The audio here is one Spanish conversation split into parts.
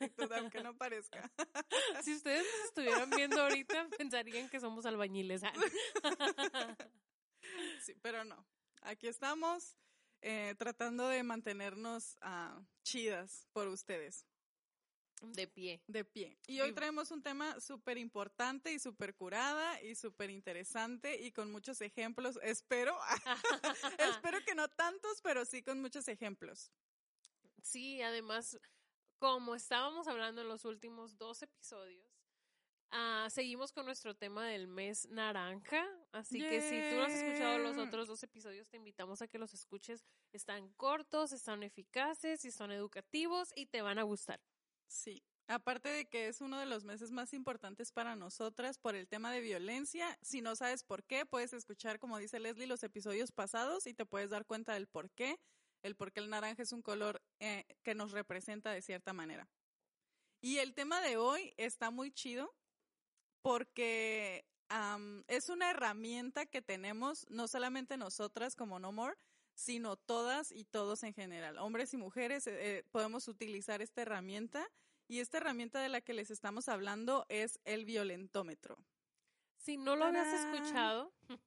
actitud, aunque no parezca. Si ustedes nos estuvieran viendo ahorita, pensarían que somos albañiles. Ah. Sí, pero no. Aquí estamos eh, tratando de mantenernos ah, chidas por ustedes, De pie. de pie. Y hoy traemos un tema súper importante y súper curada y súper interesante y con muchos ejemplos. Espero, espero que no tantos, pero sí con muchos ejemplos. Sí, además, como estábamos hablando en los últimos dos episodios, ah, seguimos con nuestro tema del mes naranja. Así que si tú no has escuchado los otros dos episodios, te invitamos a que los escuches. Están cortos, están eficaces y son educativos y te van a gustar. Sí, aparte de que es uno de los meses más importantes para nosotras por el tema de violencia, si no sabes por qué, puedes escuchar, como dice Leslie, los episodios pasados y te puedes dar cuenta del por qué, el por qué el naranja es un color eh, que nos representa de cierta manera. Y el tema de hoy está muy chido porque es una herramienta que tenemos no solamente nosotras como No More, sino todas y todos en general, hombres y mujeres, eh, eh, podemos utilizar esta herramienta y esta herramienta de la que les estamos hablando es el violentómetro. Si no lo habías escuchado,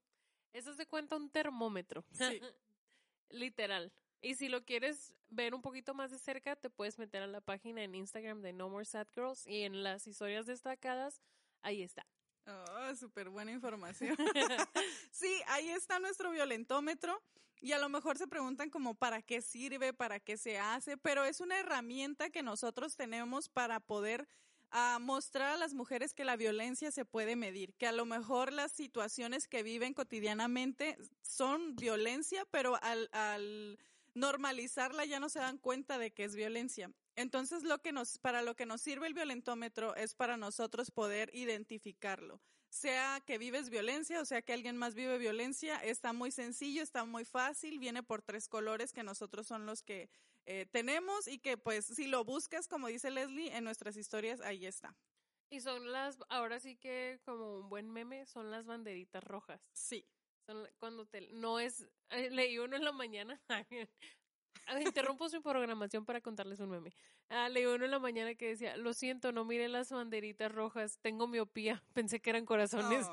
eso es de cuenta un termómetro. Sí. Literal. Y si lo quieres ver un poquito más de cerca, te puedes meter a la página en Instagram de No More Sad Girls y en las historias destacadas, ahí está. Oh, súper buena información. sí, ahí está nuestro violentómetro. Y a lo mejor se preguntan como para qué sirve, para qué se hace, pero es una herramienta que nosotros tenemos para poder ah, mostrar a las mujeres que la violencia se puede medir, que a lo mejor las situaciones que viven cotidianamente son violencia, pero al, al normalizarla ya no se dan cuenta de que es violencia. Entonces, lo que nos, para lo que nos sirve el violentómetro es para nosotros poder identificarlo. Sea que vives violencia o sea que alguien más vive violencia, está muy sencillo, está muy fácil, viene por tres colores que nosotros son los que eh, tenemos y que pues si lo buscas, como dice Leslie, en nuestras historias, ahí está. Y son las, ahora sí que como un buen meme, son las banderitas rojas. Sí. Son cuando te, no es, eh, leí uno en la mañana. Ah, Interrumpo su programación para contarles un meme. Ah, leí uno en la mañana que decía, lo siento, no miré las banderitas rojas, tengo miopía, pensé que eran corazones.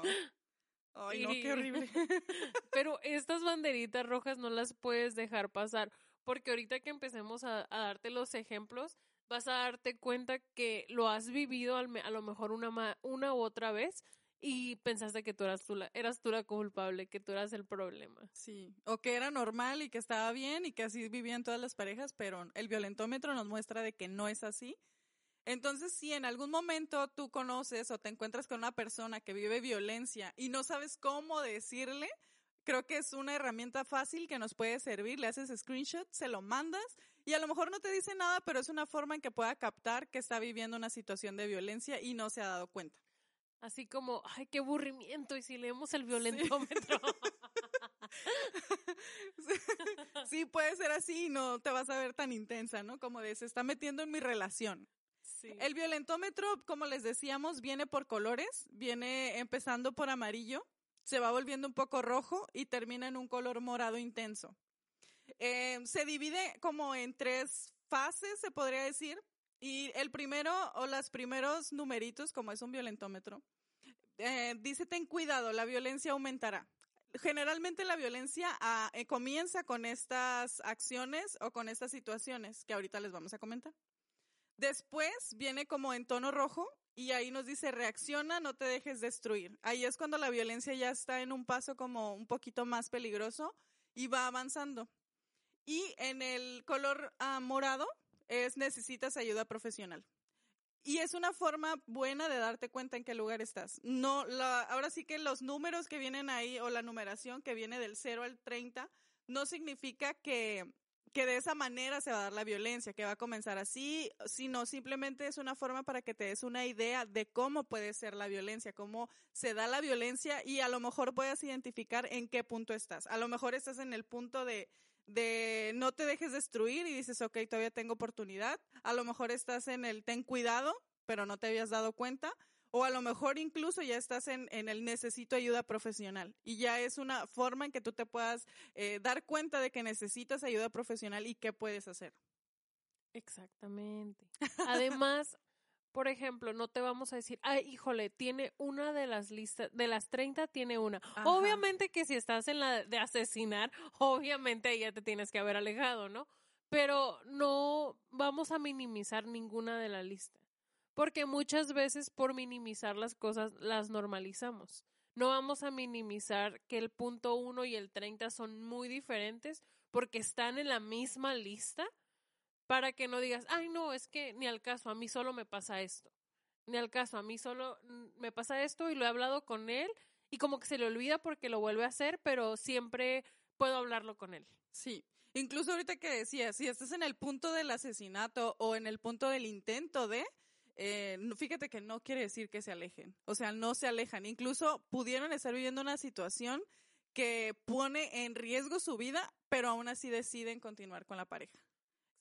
Oh. Ay, no, qué horrible. Pero estas banderitas rojas no las puedes dejar pasar, porque ahorita que empecemos a, a darte los ejemplos, vas a darte cuenta que lo has vivido al a lo mejor una, una u otra vez y pensaste que tú eras tú, la, eras tú la culpable, que tú eras el problema. Sí, o que era normal y que estaba bien y que así vivían todas las parejas, pero el violentómetro nos muestra de que no es así. Entonces, si en algún momento tú conoces o te encuentras con una persona que vive violencia y no sabes cómo decirle, creo que es una herramienta fácil que nos puede servir. Le haces screenshot, se lo mandas y a lo mejor no te dice nada, pero es una forma en que pueda captar que está viviendo una situación de violencia y no se ha dado cuenta. Así como, ay, qué aburrimiento, y si leemos el violentómetro. Sí, puede ser así y no te vas a ver tan intensa, ¿no? Como de se está metiendo en mi relación. Sí. El violentómetro, como les decíamos, viene por colores, viene empezando por amarillo, se va volviendo un poco rojo y termina en un color morado intenso. Eh, se divide como en tres fases, se podría decir, y el primero o los primeros numeritos, como es un violentómetro, eh, dice ten cuidado, la violencia aumentará. Generalmente la violencia ah, eh, comienza con estas acciones o con estas situaciones que ahorita les vamos a comentar. Después viene como en tono rojo y ahí nos dice reacciona, no te dejes destruir. Ahí es cuando la violencia ya está en un paso como un poquito más peligroso y va avanzando. Y en el color ah, morado es necesitas ayuda profesional. Y es una forma buena de darte cuenta en qué lugar estás. No, la, ahora sí que los números que vienen ahí o la numeración que viene del 0 al 30 no significa que, que de esa manera se va a dar la violencia, que va a comenzar así, sino simplemente es una forma para que te des una idea de cómo puede ser la violencia, cómo se da la violencia y a lo mejor puedas identificar en qué punto estás. A lo mejor estás en el punto de de no te dejes destruir y dices, ok, todavía tengo oportunidad. A lo mejor estás en el ten cuidado, pero no te habías dado cuenta. O a lo mejor incluso ya estás en, en el necesito ayuda profesional y ya es una forma en que tú te puedas eh, dar cuenta de que necesitas ayuda profesional y qué puedes hacer. Exactamente. Además, por ejemplo, no te vamos a decir, ay, híjole, tiene una de las listas, de las 30 tiene una. Obviamente que si estás en la de asesinar, obviamente ya te tienes que haber alejado, ¿no? Pero no vamos a minimizar ninguna de la lista. Porque muchas veces por minimizar las cosas las normalizamos. No vamos a minimizar que el punto 1 y el 30 son muy diferentes porque están en la misma lista para que no digas, ay, no, es que ni al caso, a mí solo me pasa esto. Ni al caso, a mí solo mm, me pasa esto y lo he hablado con él y como que se le olvida porque lo vuelve a hacer, pero siempre puedo hablarlo con él. Sí. Incluso ahorita que decía, si estás en el punto del asesinato o en el punto del intento de, eh, fíjate que no quiere decir que se alejen. O sea, no se alejan. Incluso pudieron estar viviendo una situación que pone en riesgo su vida, pero aún así deciden continuar con la pareja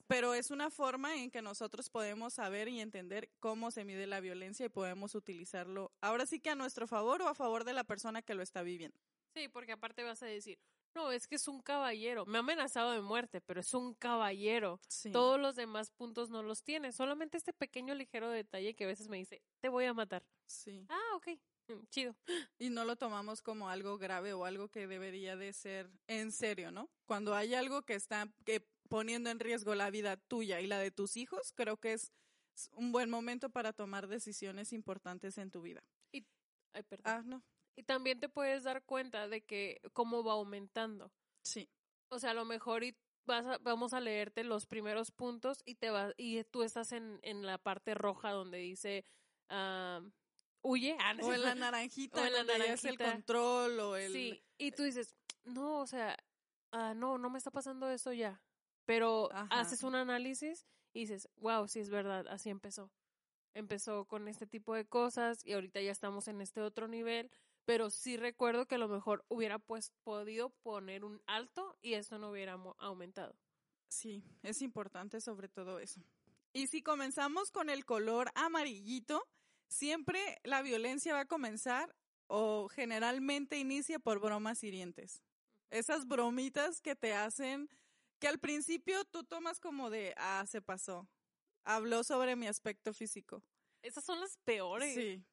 pero es una forma en que nosotros podemos saber y entender cómo se mide la violencia y podemos utilizarlo ahora sí que a nuestro favor o a favor de la persona que lo está viviendo. Sí, porque aparte vas a decir, no, es que es un caballero, me ha amenazado de muerte, pero es un caballero. Todos los demás puntos no los tiene, solamente este pequeño ligero detalle que a veces me dice, te voy a matar. Sí. Ah, ok. Mm, chido. Y no lo tomamos como algo grave o algo que debería de ser en serio, ¿no? Cuando hay algo que está, que poniendo en riesgo la vida tuya y la de tus hijos, creo que es un buen momento para tomar decisiones importantes en tu vida. Y, ay, perdón. Ah, no. Y también te puedes dar cuenta de que cómo va aumentando. Sí. O sea, a lo mejor y vas vamos a leerte los primeros puntos y te vas y tú estás en, en la parte roja donde dice huye. Ah, o en la naranjita, o en la naranjita. es el control o el... Sí, y tú dices, no, o sea, no, no me está pasando eso ya. Pero haces un análisis y dices, wow, sí es verdad, así empezó. Empezó con este tipo de cosas y ahorita ya estamos en este otro nivel, pero sí recuerdo que a lo mejor hubiera pues podido poner un alto y esto no hubiera aumentado. Sí, es importante sobre todo eso. Y si comenzamos con el color amarillito, siempre la violencia va a comenzar o generalmente inicia por bromas hirientes. Esas bromitas que te hacen que al principio tú tomas como de, ah, se pasó. Habló sobre mi aspecto físico. Esas son las peores. Sí.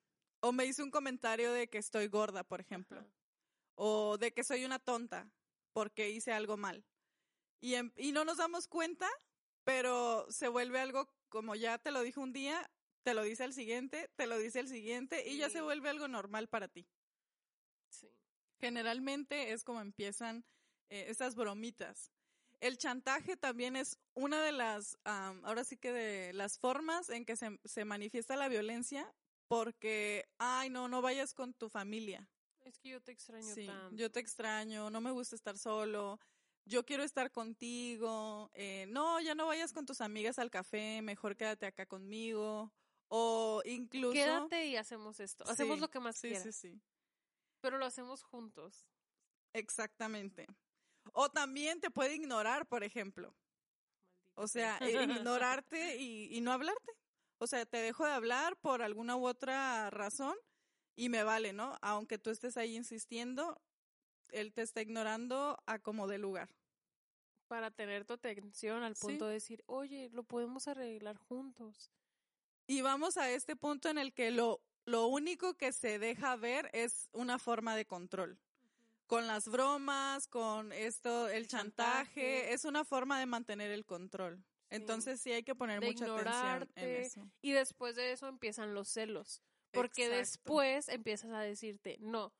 O me hizo un comentario de que estoy gorda, por ejemplo. O de que soy una tonta porque hice algo mal. Y, em, y no nos damos cuenta, pero se vuelve algo como ya te lo dijo un día, te lo dice el siguiente, te lo dice el siguiente y ya se vuelve algo normal para ti. Sí. Generalmente es como empiezan eh, esas bromitas. El chantaje también es una de las, ahora sí que de las formas en que se, se manifiesta la violencia, porque, ay, no, no vayas con tu familia. Es que yo te extraño sí, tanto. Yo te extraño, no me gusta estar solo, yo quiero estar contigo, eh, no, ya no vayas con tus amigas al café, mejor quédate acá conmigo, o incluso... Quédate y hacemos esto, hacemos lo que más sí, quieras. Sí, sí, Pero lo hacemos juntos. Exactamente. O también te puede ignorar, por ejemplo. O sea, e, ignorarte y, no hablarte. O sea, te dejo de hablar por alguna u otra razón y me vale, ¿no? Aunque tú estés ahí insistiendo, él te está ignorando a como de lugar. Para tener tu atención al punto de decir, oye, lo podemos arreglar juntos. Y vamos a este punto en el que lo, lo único que se deja ver es una forma de control con las bromas, con esto, el chantaje, es una forma de mantener el control. Entonces sí hay que poner mucha atención en eso. Y después de eso empiezan los celos, porque después empiezas a decirte, no,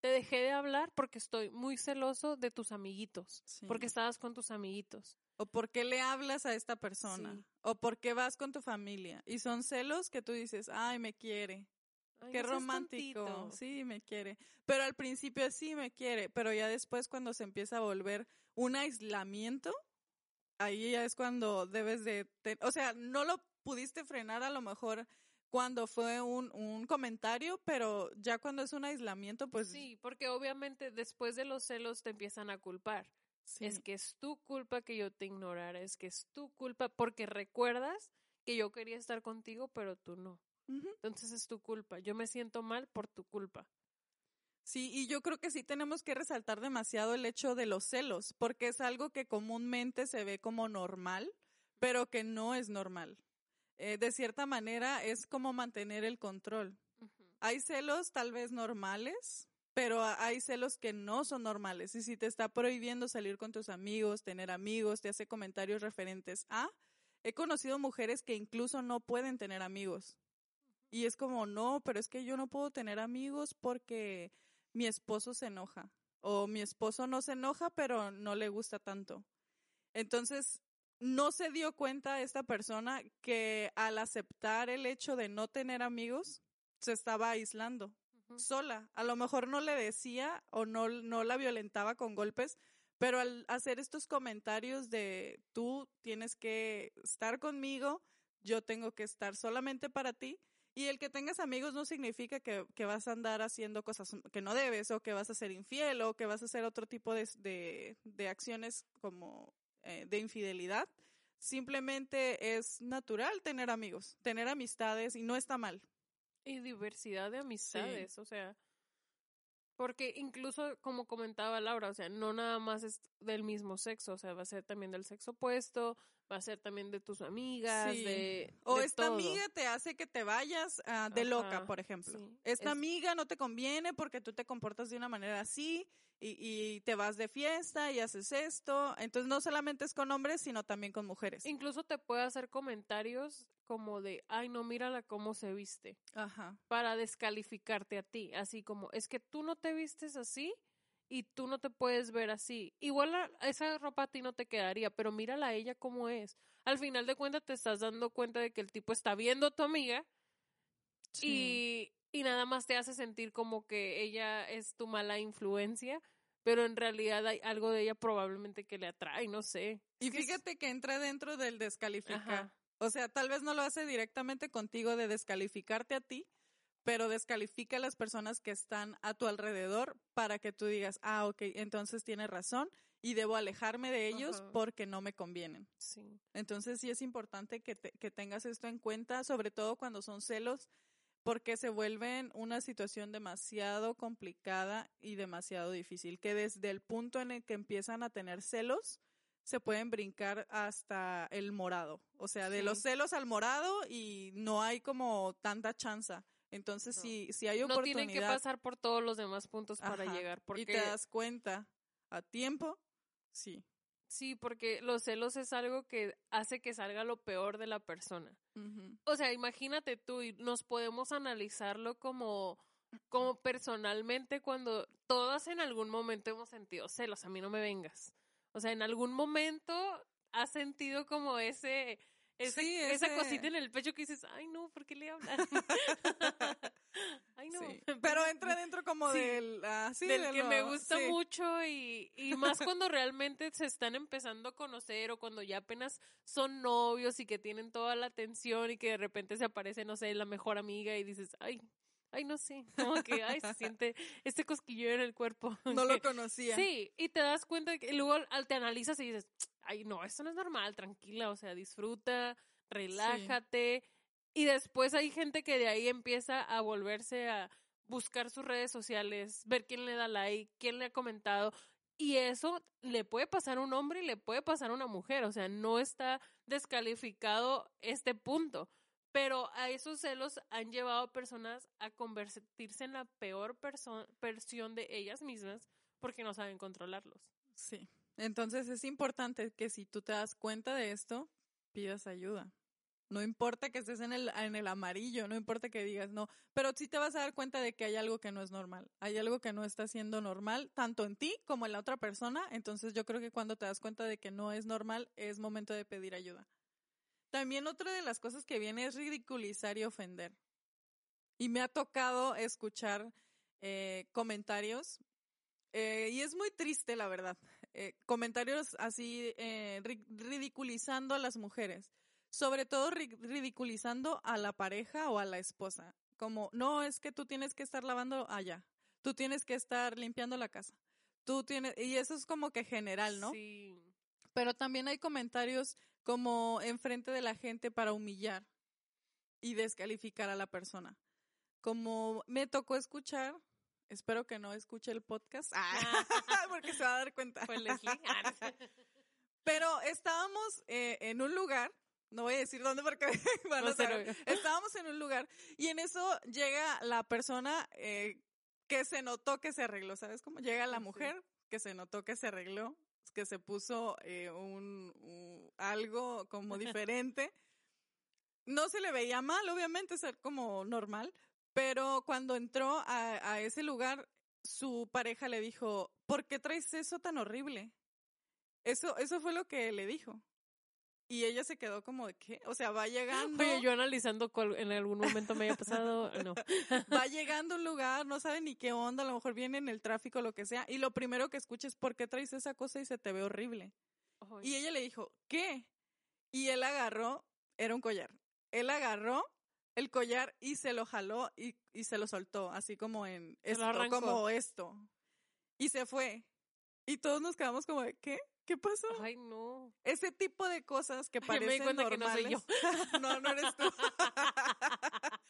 te dejé de hablar porque estoy muy celoso de tus amiguitos, Sí. porque estabas con tus amiguitos. O por qué le hablas a esta persona. Sí. O por qué vas con tu familia. Y son celos que tú dices, ay, me quiere. Ay, Qué romántico. Sí, me quiere. Pero al principio sí me quiere. Pero ya después cuando se empieza a volver un aislamiento, ahí ya es cuando debes de... te- o sea, no lo pudiste frenar a lo mejor cuando fue un, un comentario, pero ya cuando es un aislamiento, pues Sí, porque obviamente después de los celos te empiezan a culpar. sí. Es que es tu culpa que yo te ignorara, es que es tu culpa porque recuerdas que yo quería estar contigo, pero tú no. Entonces es tu culpa. Yo me siento mal por tu culpa. Sí, y yo creo que sí tenemos que resaltar demasiado el hecho de los celos, porque es algo que comúnmente se ve como normal, pero que no es normal. Eh, de cierta manera es como mantener el control. Hay celos tal vez normales, pero hay celos que no son normales. Y si te está prohibiendo salir con tus amigos, tener amigos, te hace comentarios referentes a, he conocido mujeres que incluso no pueden tener amigos. Y es como, no, pero es que yo no puedo tener amigos porque mi esposo se enoja. O mi esposo no se enoja, pero no le gusta tanto. Entonces, no se dio cuenta esta persona que al aceptar el hecho de no tener amigos, se estaba aislando sola. A lo mejor no le decía o no, no la violentaba con golpes, pero al hacer estos comentarios de tú tienes que estar conmigo, yo tengo que estar solamente para ti. Y el que tengas amigos no significa que, que vas a andar haciendo cosas que no debes o que vas a ser infiel o que vas a hacer otro tipo de, de, de acciones como eh, de infidelidad. Simplemente es natural tener amigos, tener amistades y no está mal. Y diversidad de amistades, o sea, porque incluso como comentaba Laura, o sea, no nada más es del mismo sexo, o sea, va a ser también del sexo opuesto, va a ser también de tus amigas, Sí. de... O de esta todo. amiga te hace que te vayas ah, de loca, por ejemplo. sí, Esta es- amiga no te conviene porque tú te comportas de una manera así y, y te vas de fiesta y haces esto. Entonces no solamente es con hombres, sino también con mujeres. Incluso te puede hacer comentarios como de, ay, no, mírala cómo se viste, Ajá. para descalificarte a ti, así como, es que tú no te vistes así y tú no te puedes ver así. Igual a- esa ropa a ti no te quedaría, pero mírala a ella cómo es. Al final de cuentas te estás dando cuenta de que el tipo está viendo a tu amiga Sí. y, y nada más te hace sentir como que ella es tu mala influencia, pero en realidad hay algo de ella probablemente que le atrae, no sé. Y fíjate que entra dentro del descalificar. Ajá. O sea, tal vez no lo hace directamente contigo de descalificarte a ti, pero descalifica a las personas que están a tu alrededor para que tú digas, ah, ok, entonces tiene razón y debo alejarme de ellos Ajá. porque no me convienen. Sí. Entonces sí es importante que, te- que tengas esto en cuenta, sobre todo cuando son celos, porque se vuelven una situación demasiado complicada y demasiado difícil, que desde el punto en el que empiezan a tener celos, se pueden brincar hasta el morado. O sea, de Sí. los celos al morado y no hay como tanta chanza. Entonces, No. si, si hay No oportunidad tienen que pasar por todos los demás puntos para ajá, llegar, porque y te das cuenta a tiempo, sí. sí, porque los celos es algo que hace que salga lo peor de la persona. O sea, imagínate tú y nos podemos analizarlo como como personalmente cuando todas en algún momento hemos sentido celos, a mí no me vengas. O sea, en algún momento has sentido como ese, ese Sí, esa cosita en el pecho que dices, ay no, ¿por qué le hablas? ay no. Sí. Pero entra dentro como Sí. del, ah, sí, del de que lo- me gusta mucho y, y más cuando realmente se están empezando a conocer o cuando ya apenas son novios y que tienen toda la atención y que de repente se aparece, no sé, la mejor amiga y dices, ay, ay, no sé, como que, ay, se siente este cosquillo en el cuerpo. No lo conocía. Sí, y te das cuenta que luego al- te analizas y dices, ay, no, esto no es normal, tranquila, o sea, disfruta, relájate. Y después hay gente que de ahí empieza a volverse a buscar sus redes sociales, ver quién le da like, quién le ha comentado. Y eso le puede pasar a un hombre y le puede pasar a una mujer. O sea, no está descalificado este punto. Pero a esos celos han llevado a personas a convertirse en la peor versión de ellas mismas porque no saben controlarlos. Sí. Entonces es importante que si tú te das cuenta de esto, pidas ayuda. No importa que estés en el, en el amarillo, no importa que digas no, pero sí te vas a dar cuenta de que hay algo que no es normal, hay algo que no está siendo normal, tanto en ti como en la otra persona, entonces yo creo que cuando te das cuenta de que no es normal, es momento de pedir ayuda. También otra de las cosas que viene es ridiculizar y ofender. Y me ha tocado escuchar eh, comentarios, eh, y es muy triste, la verdad, eh, comentarios así eh, ridiculizando a las mujeres, sobre todo ridiculizando a la pareja o a la esposa, como, no, es que tú tienes que estar lavando allá, tú tienes que estar limpiando la casa, tú tienes, y eso es como que general, ¿no? Sí. Pero también hay comentarios como enfrente de la gente para humillar y descalificar a la persona. Como me tocó escuchar Espero que no escuche el podcast. Ah, porque se va a dar cuenta. Fue Leslie. Ah, Pero estábamos eh, en un lugar, no voy a decir dónde porque van a saber. Estábamos en un lugar y en eso llega la persona eh, que se notó que se arregló, ¿sabes cómo? Llega la mujer que se notó que se arregló, que se puso eh, un, algo como diferente. No se le veía mal, obviamente, ser como normal, pero cuando entró a, a ese lugar, su pareja le dijo, ¿por qué traes eso tan horrible? Eso, eso fue lo que le dijo. Y ella se quedó como de qué, o sea, va llegando. Oye, yo analizando cuál en algún momento me haya pasado, no. Va llegando a un lugar, no sabe ni qué onda, a lo mejor viene en el tráfico, lo que sea, y lo primero que escucha es ¿por qué traes esa cosa y se te ve horrible? Y ella le dijo, ¿qué? Y él agarró, era un collar. Él agarró el collar y se lo jaló y, y se lo soltó, así como en esto, como esto. Y se fue. Y todos nos quedamos como de, ¿qué? ¿Qué pasó? Ay, no. Ese tipo de cosas que parecen normales. no, no, no eres tú.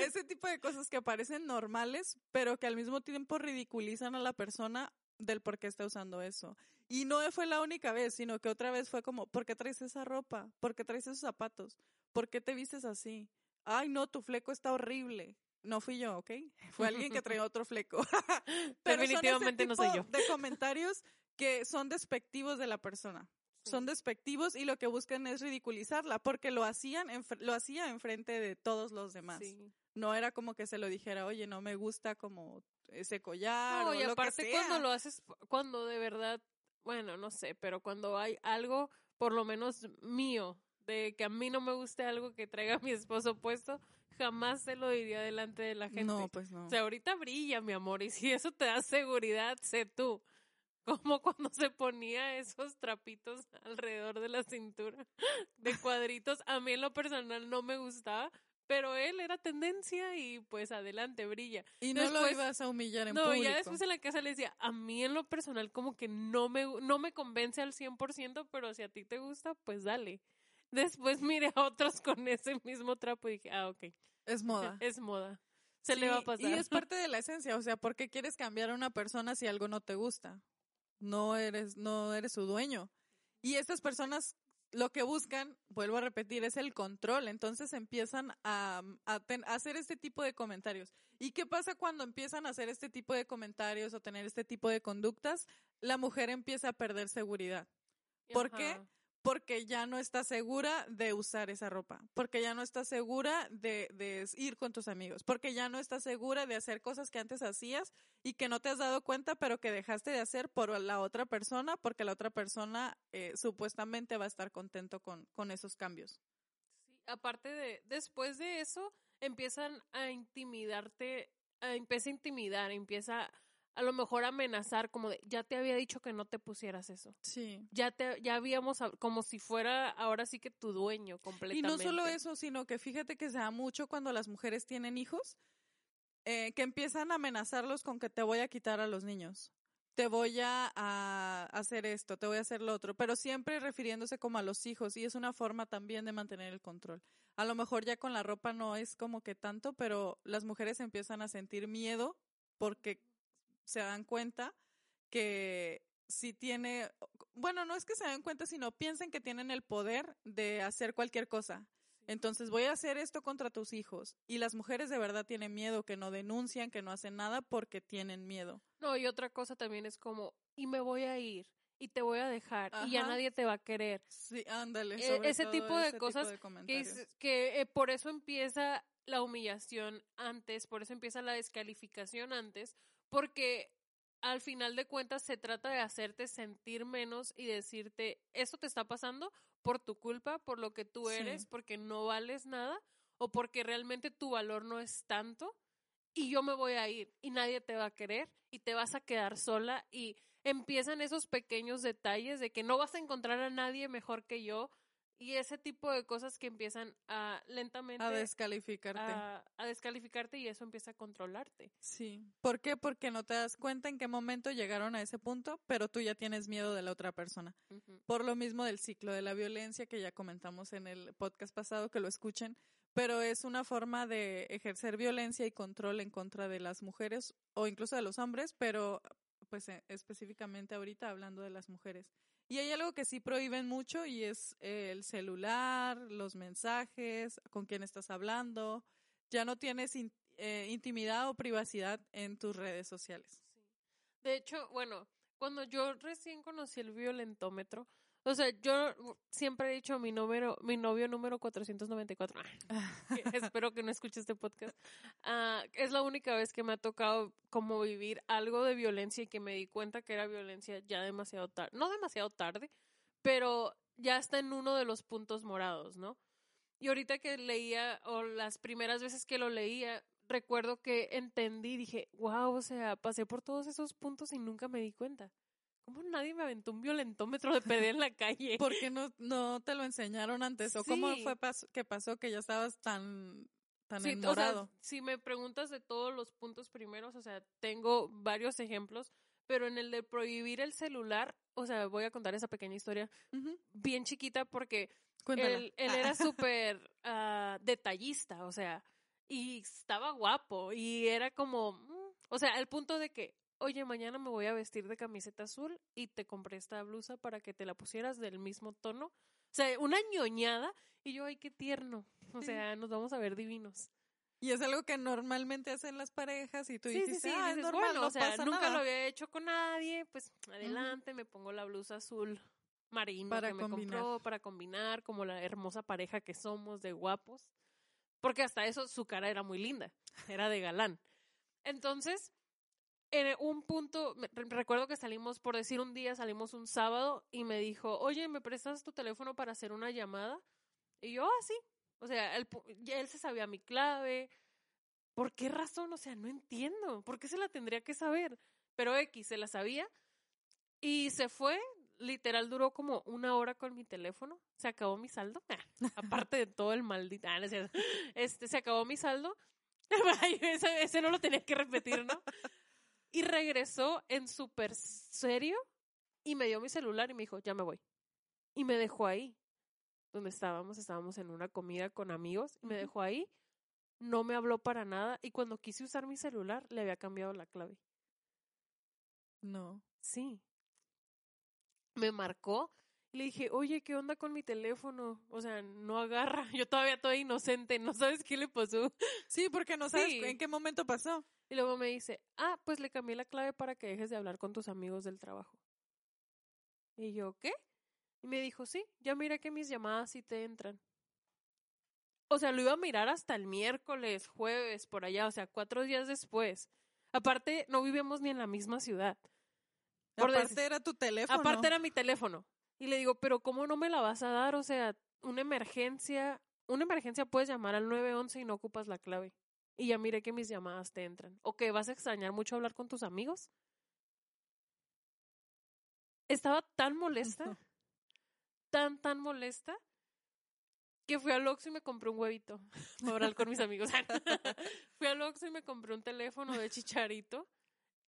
Ese tipo de cosas que parecen normales, pero que al mismo tiempo ridiculizan a la persona del por qué está usando eso. Y no fue la única vez, sino que otra vez fue como, ¿por qué traes esa ropa? ¿Por qué traes esos zapatos? ¿Por qué te vistes así? Ay, no, tu fleco está horrible. No fui yo, ¿ok? Fue alguien que traía otro fleco. Pero Definitivamente no soy yo. De comentarios que son despectivos de la persona. Son despectivos y lo que buscan es ridiculizarla porque lo hacían lo hacía enfrente de todos los demás. No era como que se lo dijera, oye, no me gusta como ese collar. No, y aparte cuando lo haces, cuando de verdad, bueno, no sé, pero cuando hay algo, por lo menos mío, de que a mí no me guste algo que traiga mi esposo puesto, jamás se lo diría delante de la gente. No, pues no. O sea, ahorita brilla, mi amor, y si eso te da seguridad, sé tú. Como cuando se ponía esos trapitos alrededor de la cintura de cuadritos. A mí en lo personal no me gustaba, pero él era tendencia y pues adelante, brilla. Y no lo ibas a humillar en no, público. No, ya después en la casa le decía, a mí en lo personal como que no me, no me convence al 100%, pero si a ti te gusta, pues dale. Después miré a otros con ese mismo trapo y dije, ah, ok. Es moda. Es moda. Se le va a pasar. Y es parte de la esencia, o sea, ¿por qué quieres cambiar a una persona si algo no te gusta? No eres, no eres su dueño. Y estas personas lo que buscan, vuelvo a repetir, es el control. Entonces empiezan a, a, hacer este tipo de comentarios. ¿Y qué pasa cuando empiezan a hacer este tipo de comentarios o tener este tipo de conductas? La mujer empieza a perder seguridad. ¿Por qué? Porque ya no estás segura de usar esa ropa, porque ya no estás segura de, ir con tus amigos, porque ya no estás segura de hacer cosas que antes hacías y que no te has dado cuenta, pero que dejaste de hacer por la otra persona, porque la otra persona eh, supuestamente va a estar contento con, esos cambios. Aparte de, después de eso, empiezan a intimidarte, empieza a intimidar, empieza a lo mejor amenazar como de, ya te había dicho que no te pusieras eso. Sí. Ya te, ya habíamos, como si fuera ahora sí que tu dueño completamente. Y no solo eso, sino que fíjate que se da mucho cuando las mujeres tienen hijos, eh, que empiezan a amenazarlos con que te voy a quitar a los niños. Te voy a, a hacer esto, te voy a hacer lo otro, pero siempre refiriéndose como a los hijos y es una forma también de mantener el control. A lo mejor ya con la ropa no es como que tanto, pero las mujeres empiezan a sentir miedo porque se dan cuenta que si tiene, bueno, no es que se den cuenta, sino piensen que tienen el poder de hacer cualquier cosa. Entonces voy a hacer esto contra tus hijos. Y las mujeres de verdad tienen miedo, que no denuncian, que no hacen nada porque tienen miedo. No, y otra cosa también es como, y me voy a ir. y te voy a dejar y ya nadie te va a querer. Sí, ándale. E- ese todo tipo de ese cosas de Que, es- que eh, por eso empieza la humillación antes, por eso empieza la descalificación antes, porque al final de cuentas se trata de hacerte sentir menos y decirte, esto te está pasando por tu culpa, por lo que tú Sí. eres, porque no vales nada o porque realmente tu valor no es tanto y yo me voy a ir y nadie te va a querer y te vas a quedar sola y empiezan esos pequeños detalles de que no vas a encontrar a nadie mejor que yo y ese tipo de cosas que empiezan a lentamente a descalificarte. a, a descalificarte y eso empieza a controlarte. Sí. ¿Por qué? Porque no te das cuenta en qué momento llegaron a ese punto, pero tú ya tienes miedo de la otra persona. Por lo mismo del ciclo de la violencia que ya comentamos en el podcast pasado, que lo escuchen, pero es una forma de ejercer violencia y control en contra de las mujeres o incluso de los hombres, pero pues eh, específicamente ahorita hablando de las mujeres. Y hay algo que sí prohíben mucho y es eh, el celular, los mensajes, con quién estás hablando. Ya no tienes eh, intimidad o privacidad en tus redes sociales. De hecho, bueno, cuando yo recién conocí el violentómetro, o sea, yo siempre he dicho mi número, mi novio número 494. que espero que no escuche este podcast. Ah, es la única vez que me ha tocado como vivir algo de violencia y que me di cuenta que era violencia ya demasiado tarde. No demasiado tarde, pero ya está en uno de los puntos morados, ¿no? Y ahorita que leía, o las primeras veces que lo leía, recuerdo que entendí, dije, wow, o sea, pasé por todos esos puntos y nunca me di cuenta. ¿Cómo nadie me aventó un violentómetro de PD en la calle? ¿Por qué no, no te lo enseñaron antes? ¿O cómo fue pas- que pasó que ya estabas tan, tan Sí, o sea, si me preguntas de todos los puntos primeros, o sea, tengo varios ejemplos, pero en el de prohibir el celular, o sea, voy a contar esa pequeña historia bien chiquita porque él, él era súper ah, detallista, o sea, y estaba guapo y era como, mm, o sea, el punto de que, oye, mañana me voy a vestir de camiseta azul y te compré esta blusa para que te la pusieras del mismo tono. O sea, una ñoñada y yo, ay, qué tierno. O Sí. sea, nos vamos a ver divinos. Y es algo que normalmente hacen las parejas y tú Sí, dices, sí, ah, es normal, bueno, no o sea, pasa nunca nada. lo había hecho con nadie, pues adelante, me pongo la blusa azul marino Para que me combinar. compró para combinar como la hermosa pareja que somos de guapos, porque hasta eso su cara era muy linda, era de galán. Entonces, en un punto, recuerdo que salimos, por decir un día, salimos un sábado y me dijo, oye, ¿me prestas tu teléfono para hacer una llamada? Y yo, ah, sí. O sea, él, él se sabía mi clave. ¿Por qué razón? O sea, no entiendo. ¿Por qué se la tendría que saber? Pero X se la sabía y se fue. Literal duró como una hora con mi teléfono. Se acabó mi saldo. aparte de todo el maldito. ah. Este, se acabó mi saldo. Ese, ese no lo tenía que repetir, ¿no? Y regresó en súper serio y me dio mi celular y me dijo, ya me voy. Y me dejó ahí. Donde estábamos, estábamos en una comida con amigos y me dejó ahí. No me habló para nada y cuando quise usar mi celular le había cambiado la clave. No. Sí. Me marcó le dije, oye, ¿qué onda con mi teléfono? O sea, no agarra. Yo todavía toda inocente, no sabes qué le pasó. Sí, porque no sabes Sí. en qué momento pasó. Y luego me dice, ah, pues le cambié la clave para que dejes de hablar con tus amigos del trabajo. Y yo, ¿qué? Y me dijo, sí, ya mira que mis llamadas sí te entran. O sea, lo iba a mirar hasta el miércoles, jueves, por allá, o sea, cuatro días después. Aparte, no vivíamos ni en la misma ciudad. Por Aparte decir- era tu teléfono. Aparte era mi teléfono. Y le digo, pero ¿cómo no me la vas a dar? O sea, una emergencia, una emergencia puedes llamar al 911 y no ocupas la clave. Y ya miré que mis llamadas te entran. ¿O que vas a extrañar mucho hablar con tus amigos? Estaba tan molesta, tan, tan molesta, que fui al Oxxo y me compré un huevito para hablar con mis amigos. fui al Oxxo y me compré un teléfono de chicharito.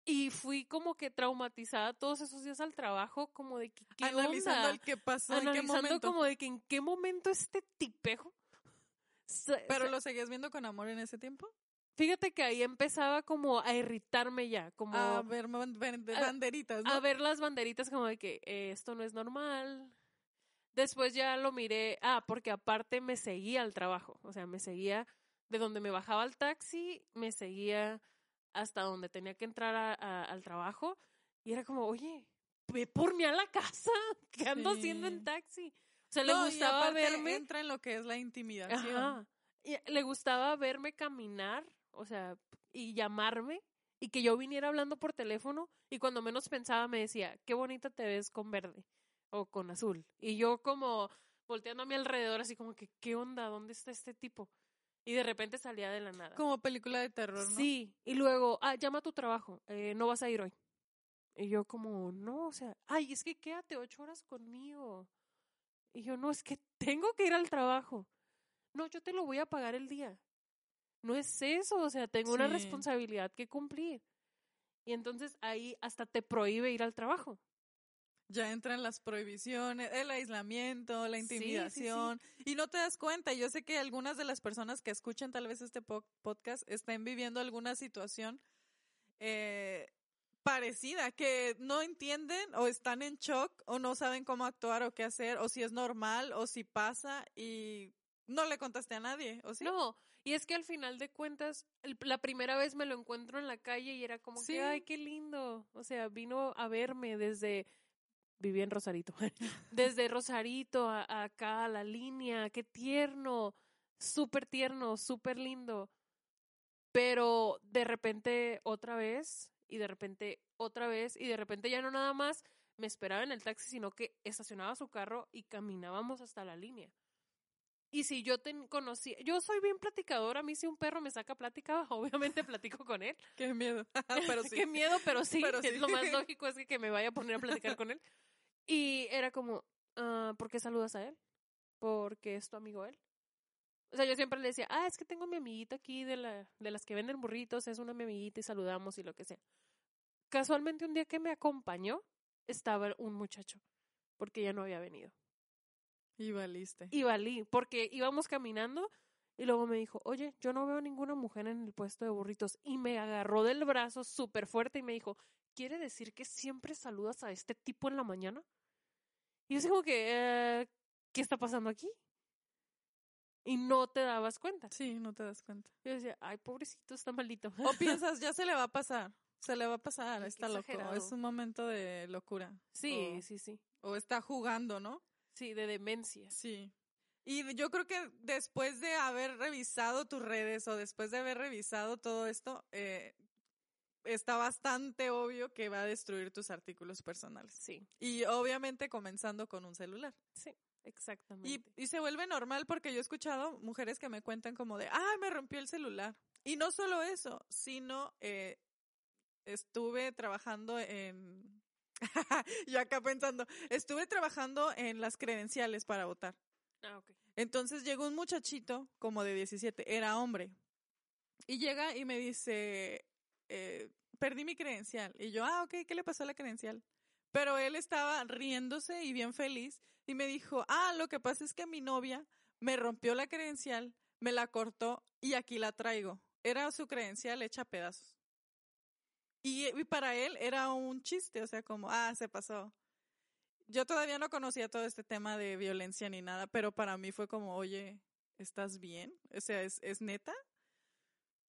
Y fui como que traumatizada todos esos días al trabajo, como de que, ¿qué Analizando onda? el que pasó, en qué Analizando momento. como de que en qué momento este tipejo. Pero lo seguías viendo con amor en ese tiempo. Fíjate que ahí empezaba como a irritarme ya, como A ver, banderitas, ¿no? a ver las banderitas como de que eh, esto no es normal. Después ya lo miré, ah, porque aparte me seguía al trabajo, o sea, me seguía de donde me bajaba el taxi, me seguía hasta donde tenía que entrar a- a- al trabajo y era como, oye, ve por mí a la casa, ¿qué ando haciendo en taxi? O sea, le No, gustaba verme. entra en lo que es la intimidación. Ajá. Y le gustaba verme caminar, o sea, y llamarme y que yo viniera hablando por teléfono y cuando menos pensaba me decía, qué bonita te ves con verde o con azul. Y yo como volteando a mi alrededor así como que, ¿qué onda? ¿Dónde está este tipo? Y de repente salía de la nada. Como película de terror, ¿no? Sí, y luego, ah, llama a tu trabajo, eh, no vas a ir hoy. Y yo como, no, o sea, ay, es que quédate ocho horas conmigo. Y yo, no, es que tengo que ir al trabajo. No, yo te lo voy a pagar el día. No es eso, o sea, tengo una responsabilidad que cumplir. Y entonces ahí hasta te prohíbe ir al trabajo. Ya entran las prohibiciones, el aislamiento, la Sí, sí, sí. intimidación. Y no te das cuenta. Yo sé que algunas de las personas que escuchan tal vez este po- podcast estén viviendo alguna situación eh, parecida, que no entienden o están en shock o no saben cómo actuar o qué hacer o si es normal o si pasa y no le contaste a nadie, ¿o sí? No, y es que al final de cuentas, el- la primera vez me lo encuentro en la calle y era como Sí. que, ay, qué lindo. O sea, vino a verme desde, vivía en Rosarito, desde Rosarito a, a acá, a la línea, qué tierno, súper tierno, súper lindo. Pero de repente otra vez, y de repente otra vez, y de repente ya no nada más me esperaba en el taxi, sino que estacionaba su carro y caminábamos hasta la línea. Y si yo ten, conocía, yo soy bien platicadora, a mí si un perro me saca plática, obviamente platico con él. Qué miedo. Pero sí. Qué miedo, pero sí, Pero sí. lo más lógico es que, que me vaya a poner a platicar con él. Y era como, ah, ¿por qué saludas a él? Porque es tu amigo él. O sea, yo siempre le decía, ah, es que tengo a mi amiguita aquí de, la, de las que venden burritos, es una mi amiguita y saludamos y lo que sea. Casualmente un día que me acompañó, estaba un muchacho, porque ya no había venido. Y valiste. Y valí, porque íbamos caminando y luego me dijo, oye, yo no veo ninguna mujer en el puesto de burritos. Y me agarró del brazo súper fuerte y me dijo, ¿quiere decir que siempre saludas a este tipo en la mañana? Y yo así como que, eh, ¿qué está pasando aquí? Y no te dabas cuenta. Sí, no te das cuenta. Yo decía, ay, pobrecito, está malito. O piensas, ya se le va a pasar. Se le va a pasar, Ay, está loco. Es un momento de locura. Sí, O- sí, sí. O está jugando, ¿no? Sí, de demencia. Sí. Y yo creo que después de haber revisado tus redes o después de haber revisado todo esto, eh, está bastante obvio que va a destruir tus artículos personales. Sí, Y obviamente comenzando con un celular. sí, Y, exactamente. y se vuelve normal porque yo he escuchado mujeres que me cuentan como de, ah, me rompió el celular. Y no solo eso, sino eh, estuve trabajando en... yo acá pensando, estuve trabajando en las credenciales para votar. Ah, ok. Entonces llegó un muchachito como de 17, era hombre. Y llega y me dice, eh, perdí mi credencial. Y yo, ah, ok, ¿qué le pasó a la credencial? Pero él estaba riéndose y bien feliz y me dijo, ah, lo que pasa es que mi novia me rompió la credencial, me la cortó y aquí la traigo. Era su credencial hecha a pedazos. Y, y para él era un chiste, o sea, como, ah, se pasó. Yo todavía no conocía todo este tema de violencia ni nada, pero para mí fue como, oye, ¿estás bien? O sea, ¿es, es neta?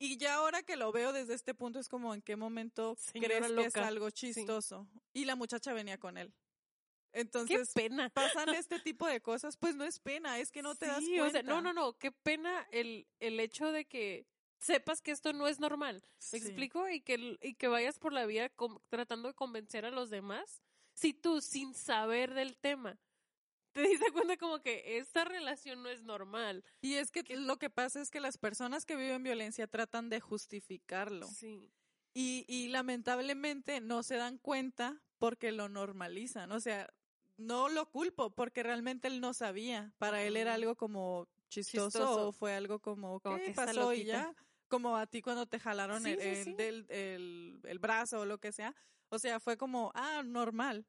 Y ya ahora que lo veo desde este punto es como, ¿en qué momento Señora crees que es algo chistoso? Y la muchacha venía con él. Qué Entonces, pena. pasan este tipo de cosas, pues no es pena, es que no te das cuenta. o sea, no, no, no, qué pena el, el hecho de que sepas que esto no es normal. ¿Me Sí. explico? Y que, y que vayas por la vida tratando de convencer a los demás. Si tú, sin saber del tema, te diste cuenta como que esta relación no es normal. Y es que lo que pasa es que las personas que viven violencia tratan de justificarlo. Sí. Y, y lamentablemente no se dan cuenta porque lo normalizan. O sea, no lo culpo porque realmente él no sabía. Para él era algo como chistoso, Chistoso. o fue algo como, ¿qué que pasó? Y ya, como a ti cuando te jalaron Sí, el, sí, el- sí. del- el- el brazo o lo que sea. O sea, fue como, ah, normal.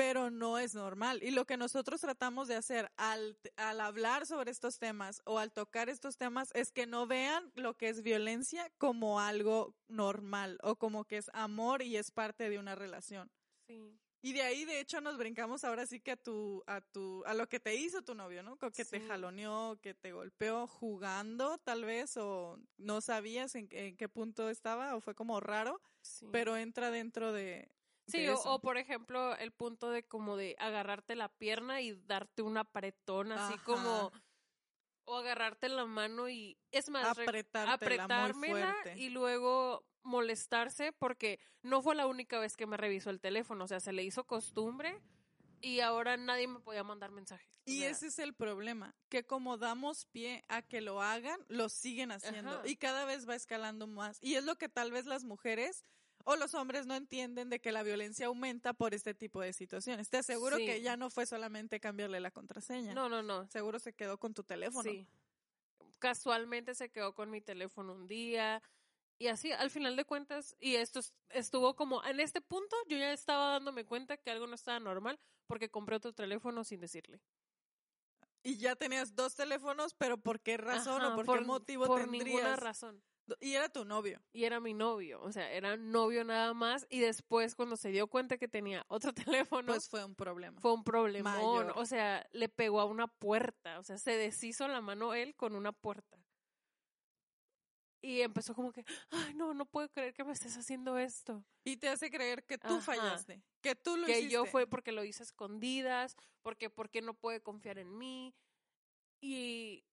Pero no es normal. Y lo que nosotros tratamos de hacer al, al hablar sobre estos temas o al tocar estos temas es que no vean lo que es violencia como algo normal o como que es amor y es parte de una relación. Sí. Y de ahí, de hecho, nos brincamos ahora sí que a tu, a tu, a lo que te hizo tu novio, ¿no? Que te jaloneó, que te golpeó jugando, tal vez, o no sabías en, en qué punto estaba, o fue como raro, sí. pero entra dentro de, Sí, o, o, por ejemplo, el punto de como de agarrarte la pierna y darte un apretón, así como o agarrarte la mano y es más apretármela y luego molestarse porque no fue la única vez que me revisó el teléfono, o sea, se le hizo costumbre y ahora nadie me podía mandar mensajes. Y ese es el problema, que como damos pie a que lo hagan, lo siguen haciendo y cada vez va escalando más. Y es lo que tal vez las mujeres o los hombres no entienden de que la violencia aumenta por este tipo de situaciones. Te aseguro que ya no fue solamente cambiarle la contraseña. No, no, no. Seguro se quedó con tu teléfono. Sí. Casualmente se quedó con mi teléfono un día. Y así, al final de cuentas, y esto estuvo como, en este punto yo ya estaba dándome cuenta que algo no estaba normal porque compré otro teléfono sin decirle. Y ya tenías dos teléfonos, pero ¿por qué razón o por, qué motivo por ninguna razón. Y era tu novio. Y era mi novio, o sea, era novio nada más. Y después, cuando se dio cuenta que tenía otro teléfono. Pues fue un problema. Fue un problemón. O sea, le pegó a una puerta. O sea, se deshizo la mano él con una puerta. Y empezó como que, ay, no, no puedo creer que me estés haciendo esto. Y te hace creer que tú fallaste, que tú lo hiciste. Que yo fue porque lo hice escondidas, porque, porque no puede confiar en mí. Y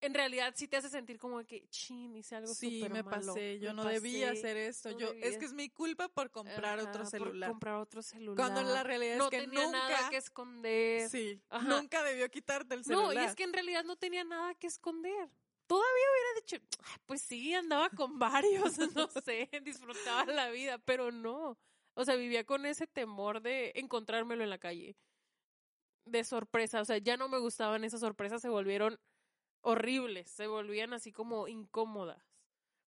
en realidad sí te hace sentir como que, chin, hice algo Sí, me pasé, yo no debía hacer esto. yo Es que es mi culpa por comprar otro celular. Por comprar otro celular. Cuando la realidad es que tenía nunca nada que esconder. Sí, nunca debió quitarte el celular. No, y es que en realidad no tenía nada que esconder. Todavía hubiera dicho, pues sí, andaba con varios, no sé, disfrutaba la vida, pero no. O sea, vivía con ese temor de encontrármelo en la calle. De sorpresa, o sea, ya no me gustaban esas sorpresas, se volvieron horribles, se volvían así como incómodas,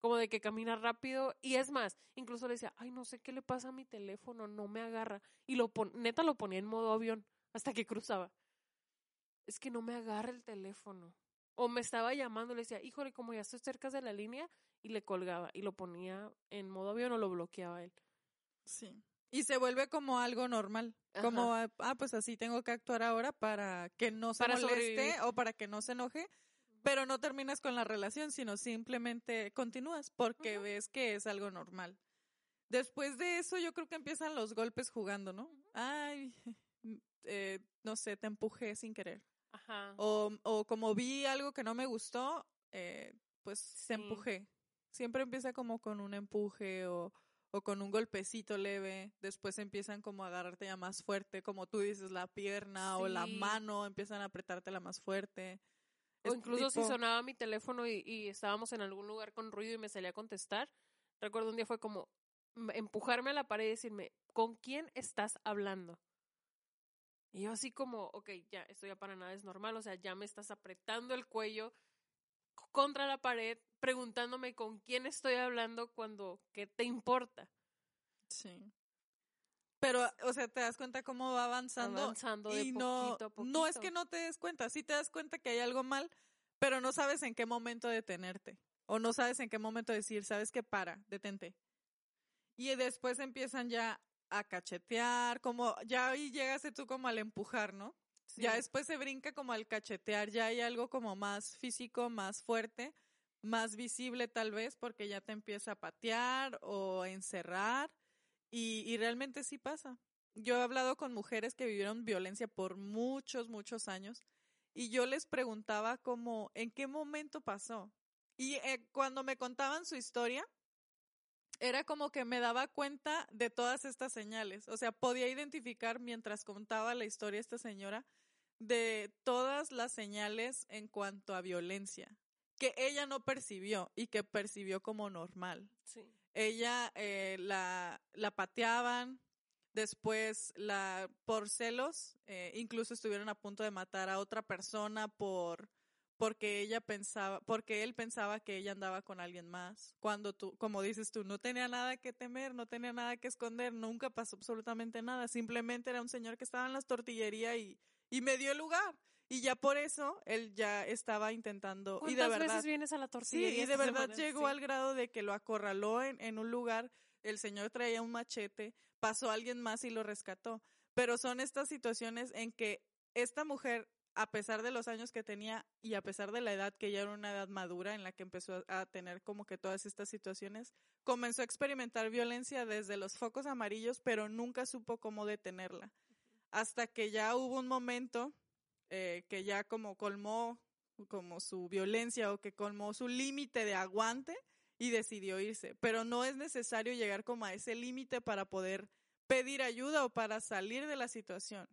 como de que camina rápido y es más, incluso le decía, ay, no sé qué le pasa a mi teléfono, no me agarra y lo pon neta lo ponía en modo avión hasta que cruzaba. Es que no me agarra el teléfono. O me estaba llamando, le decía, híjole, como ya estoy cerca de la línea, y le colgaba y lo ponía en modo avión o lo bloqueaba él. Sí. Y se vuelve como algo normal. Como, ah, pues así tengo que actuar ahora para que no se moleste o para que no se enoje pero no terminas con la relación, sino simplemente continúas porque ves que es algo normal. Después de eso, yo creo que empiezan los golpes jugando, ¿no? Ay, eh, no sé, te empujé sin querer. Ajá. O, o como vi algo que no me gustó, eh, pues te empujé. Siempre empieza como con un empuje o, o con un golpecito leve. Después empiezan como a agarrarte ya más fuerte, como tú dices, la pierna o la mano, empiezan a apretarte la más fuerte. O incluso si sonaba mi teléfono y, estábamos en algún lugar con ruido y me salía a contestar. Recuerdo un día fue como empujarme a la pared y decirme, ¿con quién estás hablando? Y yo así como, ok, ya, esto ya para nada es normal, o sea, ya me estás apretando el cuello contra la pared, preguntándome con quién estoy hablando cuando, ¿qué te importa? Sí. Pero, o sea, te das cuenta cómo va avanzando. Avanzando de y no, no es que no te des cuenta, sí te das cuenta que hay algo mal, pero no sabes en qué momento detenerte. O no sabes en qué momento decir, sabes que para, detente. Y después empiezan ya a cachetear, como ya ahí llegaste tú como al empujar, ¿no? Ya después se brinca como al cachetear, ya hay algo como más físico, más fuerte, más visible tal vez, porque ya te empieza a patear o a encerrar y, y realmente sí pasa. Yo he hablado con mujeres que vivieron violencia por muchos, muchos años y yo les preguntaba como, ¿en qué momento pasó? Y eh, cuando me contaban su historia, era como que me daba cuenta de todas estas señales. O sea, podía identificar mientras contaba la historia esta señora de todas las señales en cuanto a violencia que ella no percibió y que percibió como normal. Sí ella eh, la, la pateaban, después la por celos, eh, incluso estuvieron a punto de matar a otra persona por porque ella pensaba, porque él pensaba que ella andaba con alguien más. Cuando tú, como dices tú, no tenía nada que temer, no tenía nada que esconder, nunca pasó absolutamente nada. Simplemente era un señor que estaba en las tortillerías y, y me dio el lugar. Y ya por eso él ya estaba intentando. y de verdad, veces vienes a la tortillería? Sí, y de verdad llegó al grado de que lo acorraló en, en un lugar. El señor traía un machete, pasó alguien más y lo rescató. Pero son estas situaciones en que esta mujer a pesar de los años que tenía y a pesar de la edad, que ya era una edad madura en la que empezó a tener como que todas estas situaciones, comenzó a experimentar violencia desde los focos amarillos, pero nunca supo cómo detenerla. Hasta que ya hubo un momento eh, que ya como colmó como su violencia o que colmó su límite de aguante y decidió irse. Pero no es necesario llegar como a ese límite para poder pedir ayuda o para salir de la situación.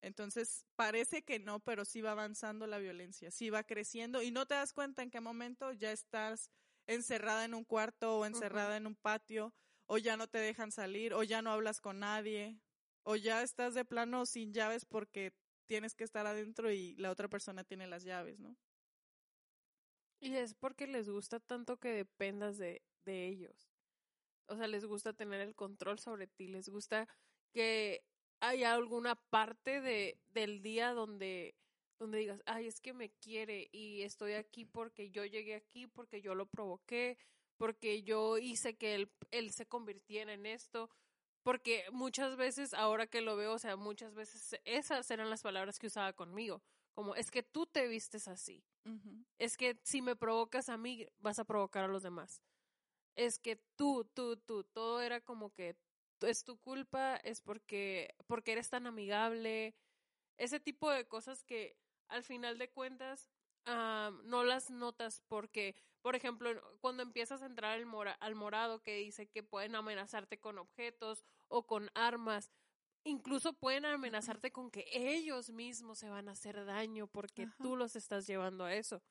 Entonces, parece que no, pero sí va avanzando la violencia, sí va creciendo y no te das cuenta en qué momento ya estás encerrada en un cuarto o encerrada en un patio o ya no te dejan salir o ya no hablas con nadie o ya estás de plano sin llaves porque tienes que estar adentro y la otra persona tiene las llaves, ¿no? Y es porque les gusta tanto que dependas de, de ellos. O sea, les gusta tener el control sobre ti, les gusta que hay alguna parte de, del día donde, donde digas, ay, es que me quiere y estoy aquí porque yo llegué aquí, porque yo lo provoqué, porque yo hice que él, él se convirtiera en esto. Porque muchas veces, ahora que lo veo, o sea, muchas veces esas eran las palabras que usaba conmigo. Como, es que tú te vistes así. Es que si me provocas a mí, vas a provocar a los demás. Es que tú, tú, tú, todo era como que es tu culpa, es porque, porque eres tan amigable, ese tipo de cosas que al final de cuentas no las notas porque, por ejemplo, cuando empiezas a entrar al, al morado que dice que pueden amenazarte con objetos o con armas, incluso pueden amenazarte con que ellos mismos se van a hacer daño porque tú los estás llevando a eso.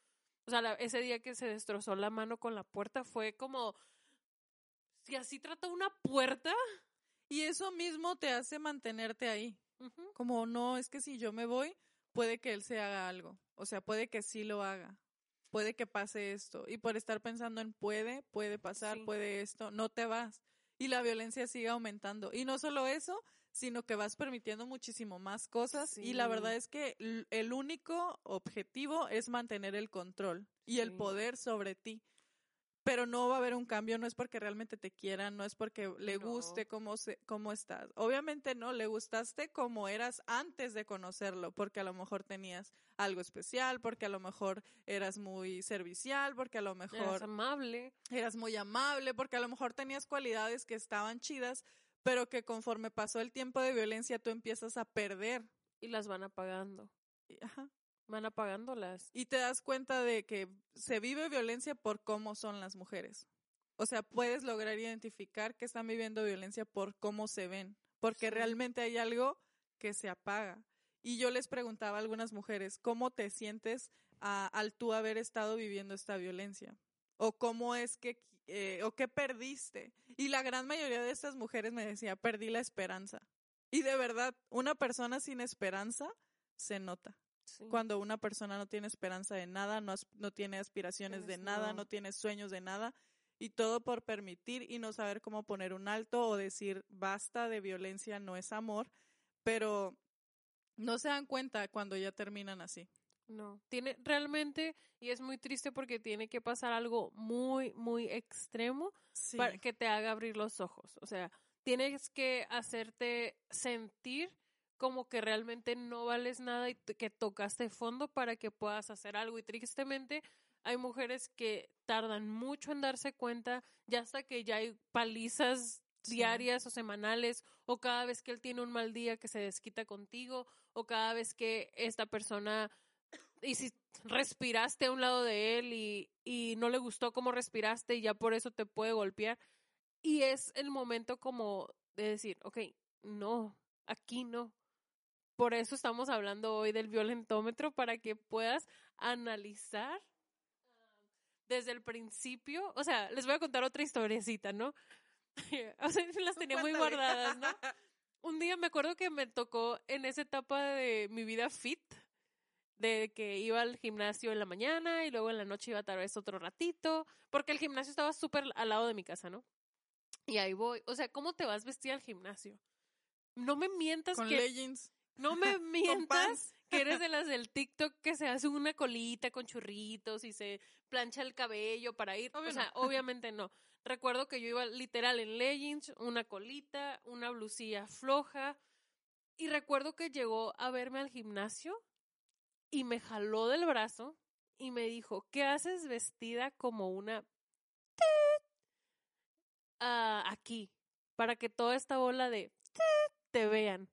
O sea, ese día que se destrozó la mano con la puerta fue como, si así trata una puerta, y eso mismo te hace mantenerte ahí. Como no, es que si yo me voy, puede que él se haga algo. O sea, puede que sí lo haga. Puede que pase esto. Y por estar pensando en puede, puede pasar, puede esto, no te vas. Y la violencia sigue aumentando. Y no solo eso, sino que vas permitiendo muchísimo más cosas. Y la verdad es que el único objetivo es mantener el control y el poder sobre ti pero no va a haber un cambio, no es porque realmente te quieran, no es porque le guste cómo, se, cómo estás. Obviamente no, le gustaste como eras antes de conocerlo, porque a lo mejor tenías algo especial, porque a lo mejor eras muy servicial, porque a lo mejor... Eras amable. Eras muy amable, porque a lo mejor tenías cualidades que estaban chidas, pero que conforme pasó el tiempo de violencia tú empiezas a perder. Y las van apagando. Ajá van apagándolas. Y te das cuenta de que se vive violencia por cómo son las mujeres. O sea, puedes lograr identificar que están viviendo violencia por cómo se ven, porque realmente hay algo que se apaga. Y yo les preguntaba a algunas mujeres, ¿cómo te sientes al tú haber estado viviendo esta violencia? ¿O cómo es que, eh, o qué perdiste? Y la gran mayoría de estas mujeres me decía, perdí la esperanza. Y de verdad, una persona sin esperanza se nota. Cuando una persona no tiene esperanza de nada, no, no tiene aspiraciones de nada, no. tiene sueños de nada, y todo por permitir y no saber cómo poner un alto o decir basta de violencia, no es amor, pero no se dan cuenta cuando ya terminan así. No, tiene realmente, y es muy triste porque tiene que pasar algo muy, muy extremo para que te haga abrir los ojos. O sea, tienes que hacerte sentir como que realmente no vales nada y que tocaste fondo para que puedas hacer algo. Y tristemente hay mujeres que tardan mucho en darse cuenta, ya hasta que ya hay palizas diarias o semanales, o cada vez que él tiene un mal día que se desquita contigo, o cada vez que esta persona, y si respiraste a un lado de él y, y no le gustó cómo respiraste y ya por eso te puede golpear. Y es el momento como de decir, ok, no, aquí no por eso estamos hablando hoy del violentómetro, para que puedas analizar desde el principio. O sea, les voy a contar otra historiecita, ¿no? o sea, las tenía muy guardadas, ¿no? Un día me acuerdo que me tocó en esa etapa de mi vida fit, de que iba al gimnasio en la mañana y luego en la noche iba tal vez otro ratito, porque el gimnasio estaba súper al lado de mi casa, ¿no? Y ahí voy. O sea, ¿cómo te vas vestida al gimnasio? No me mientas Con que... leggings. No me mientas que eres de las del TikTok que se hace una colita con churritos y se plancha el cabello para ir. o sea, obviamente no. Recuerdo que yo iba literal en leggings, una colita, una blusilla floja. Y recuerdo que llegó a verme al gimnasio y me jaló del brazo y me dijo, ¿qué haces vestida como una... Ah, aquí, para que toda esta bola de... te vean.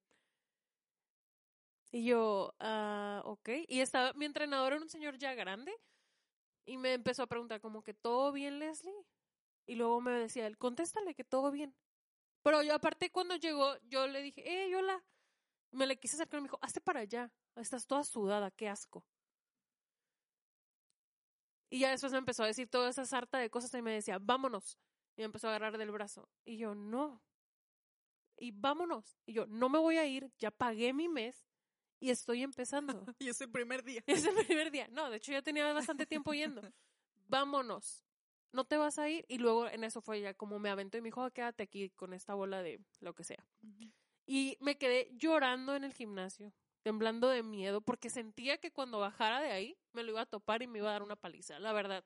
Y yo, ah, ok. Y estaba, mi entrenador era un señor ya grande y me empezó a preguntar como que todo bien, Leslie. Y luego me decía él, contéstale que todo bien. Pero yo aparte cuando llegó, yo le dije, eh, hola. Me le quise acercar y me dijo, hazte para allá. Estás toda sudada, qué asco. Y ya después me empezó a decir toda esa sarta de cosas y me decía, vámonos. Y me empezó a agarrar del brazo. Y yo, no. Y vámonos. Y yo, no me voy a ir, ya pagué mi mes y estoy empezando. y es el primer día. es el primer día. No, de hecho ya tenía bastante tiempo yendo. Vámonos. No te vas a ir. Y luego en eso fue ya como me aventó y me dijo, ah, quédate aquí con esta bola de lo que sea. Y me quedé llorando en el gimnasio, temblando de miedo, porque sentía que cuando bajara de ahí me lo iba a topar y me iba a dar una paliza, la verdad.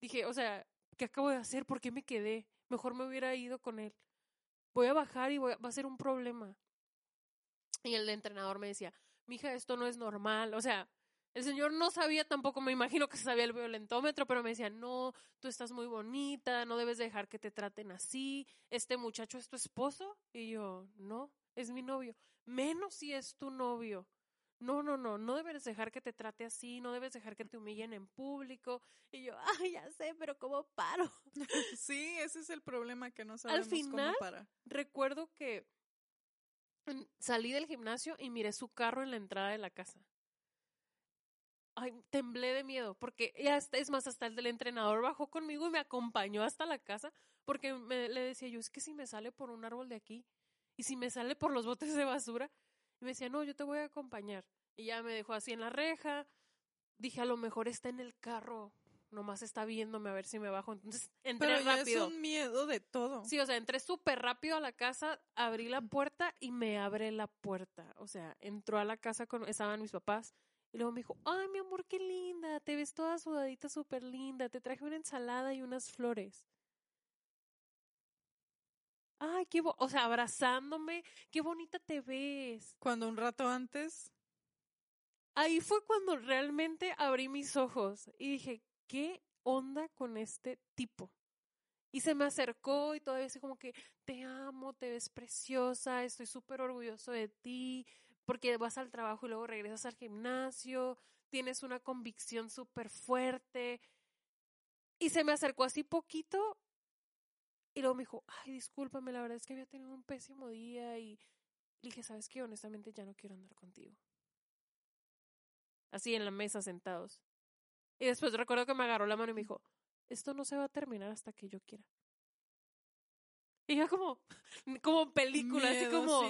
Dije, o sea, ¿qué acabo de hacer? ¿Por qué me quedé? Mejor me hubiera ido con él. Voy a bajar y voy va a ser un problema. Y el entrenador me decía, mija, esto no es normal. O sea, el señor no sabía tampoco, me imagino que sabía el violentómetro, pero me decía, no, tú estás muy bonita, no debes dejar que te traten así. Este muchacho es tu esposo. Y yo, no, es mi novio. Menos si es tu novio. No, no, no, no debes dejar que te trate así, no debes dejar que te humillen en público. Y yo, ay, ya sé, pero ¿cómo paro? sí, ese es el problema que no sabemos Al final, cómo parar. Recuerdo que salí del gimnasio y miré su carro en la entrada de la casa. Ay, temblé de miedo, porque ya es más, hasta el del entrenador bajó conmigo y me acompañó hasta la casa, porque me, le decía yo, es que si me sale por un árbol de aquí, y si me sale por los botes de basura, y me decía, no, yo te voy a acompañar. Y ya me dejó así en la reja, dije, a lo mejor está en el carro, nomás está viéndome a ver si me bajo. Entonces entré Pero ya rápido. es un miedo de todo. Sí, o sea, entré súper rápido a la casa, abrí la puerta y me abre la puerta. O sea, entró a la casa con, estaban mis papás. Y luego me dijo, ay, mi amor, qué linda, te ves toda sudadita súper linda, te traje una ensalada y unas flores. Ay, qué, bo o sea, abrazándome, qué bonita te ves. Cuando un rato antes. Ahí fue cuando realmente abrí mis ojos y dije, ¿qué onda con este tipo? Y se me acercó y todavía así como que, te amo, te ves preciosa, estoy súper orgulloso de ti, porque vas al trabajo y luego regresas al gimnasio, tienes una convicción súper fuerte. Y se me acercó así poquito y luego me dijo, ay, discúlpame, la verdad es que había tenido un pésimo día y le dije, ¿sabes qué? Honestamente ya no quiero andar contigo. Así en la mesa sentados. Y después recuerdo que me agarró la mano y me dijo, esto no se va a terminar hasta que yo quiera. Y yo como, como película, así como,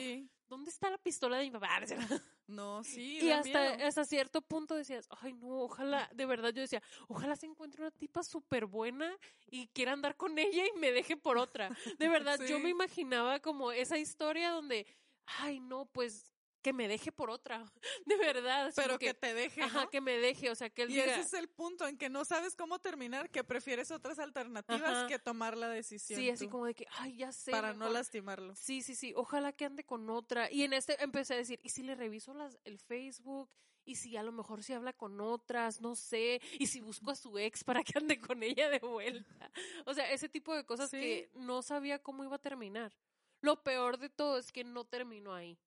¿dónde está la pistola de mi papá? No, sí. Y hasta, hasta cierto punto decías, ay no, ojalá, de verdad yo decía, ojalá se encuentre una tipa súper buena y quiera andar con ella y me deje por otra. De verdad, yo me imaginaba como esa historia donde, ay no, pues que me deje por otra, de verdad. Pero que, te deje. Ajá, que me deje, o sea, que él Y ese es el punto en que no sabes cómo terminar, que prefieres otras alternativas que tomar la decisión. Sí, así como de que, ay, ya sé. Para no lastimarlo. Sí, sí, sí, ojalá que ande con otra. Y en este empecé a decir, ¿y si le reviso las, el Facebook? y si a lo mejor se habla con otras, no sé, y si busco a su ex para que ande con ella de vuelta. O sea, ese tipo de cosas que no sabía cómo iba a terminar. Lo peor de todo es que no terminó ahí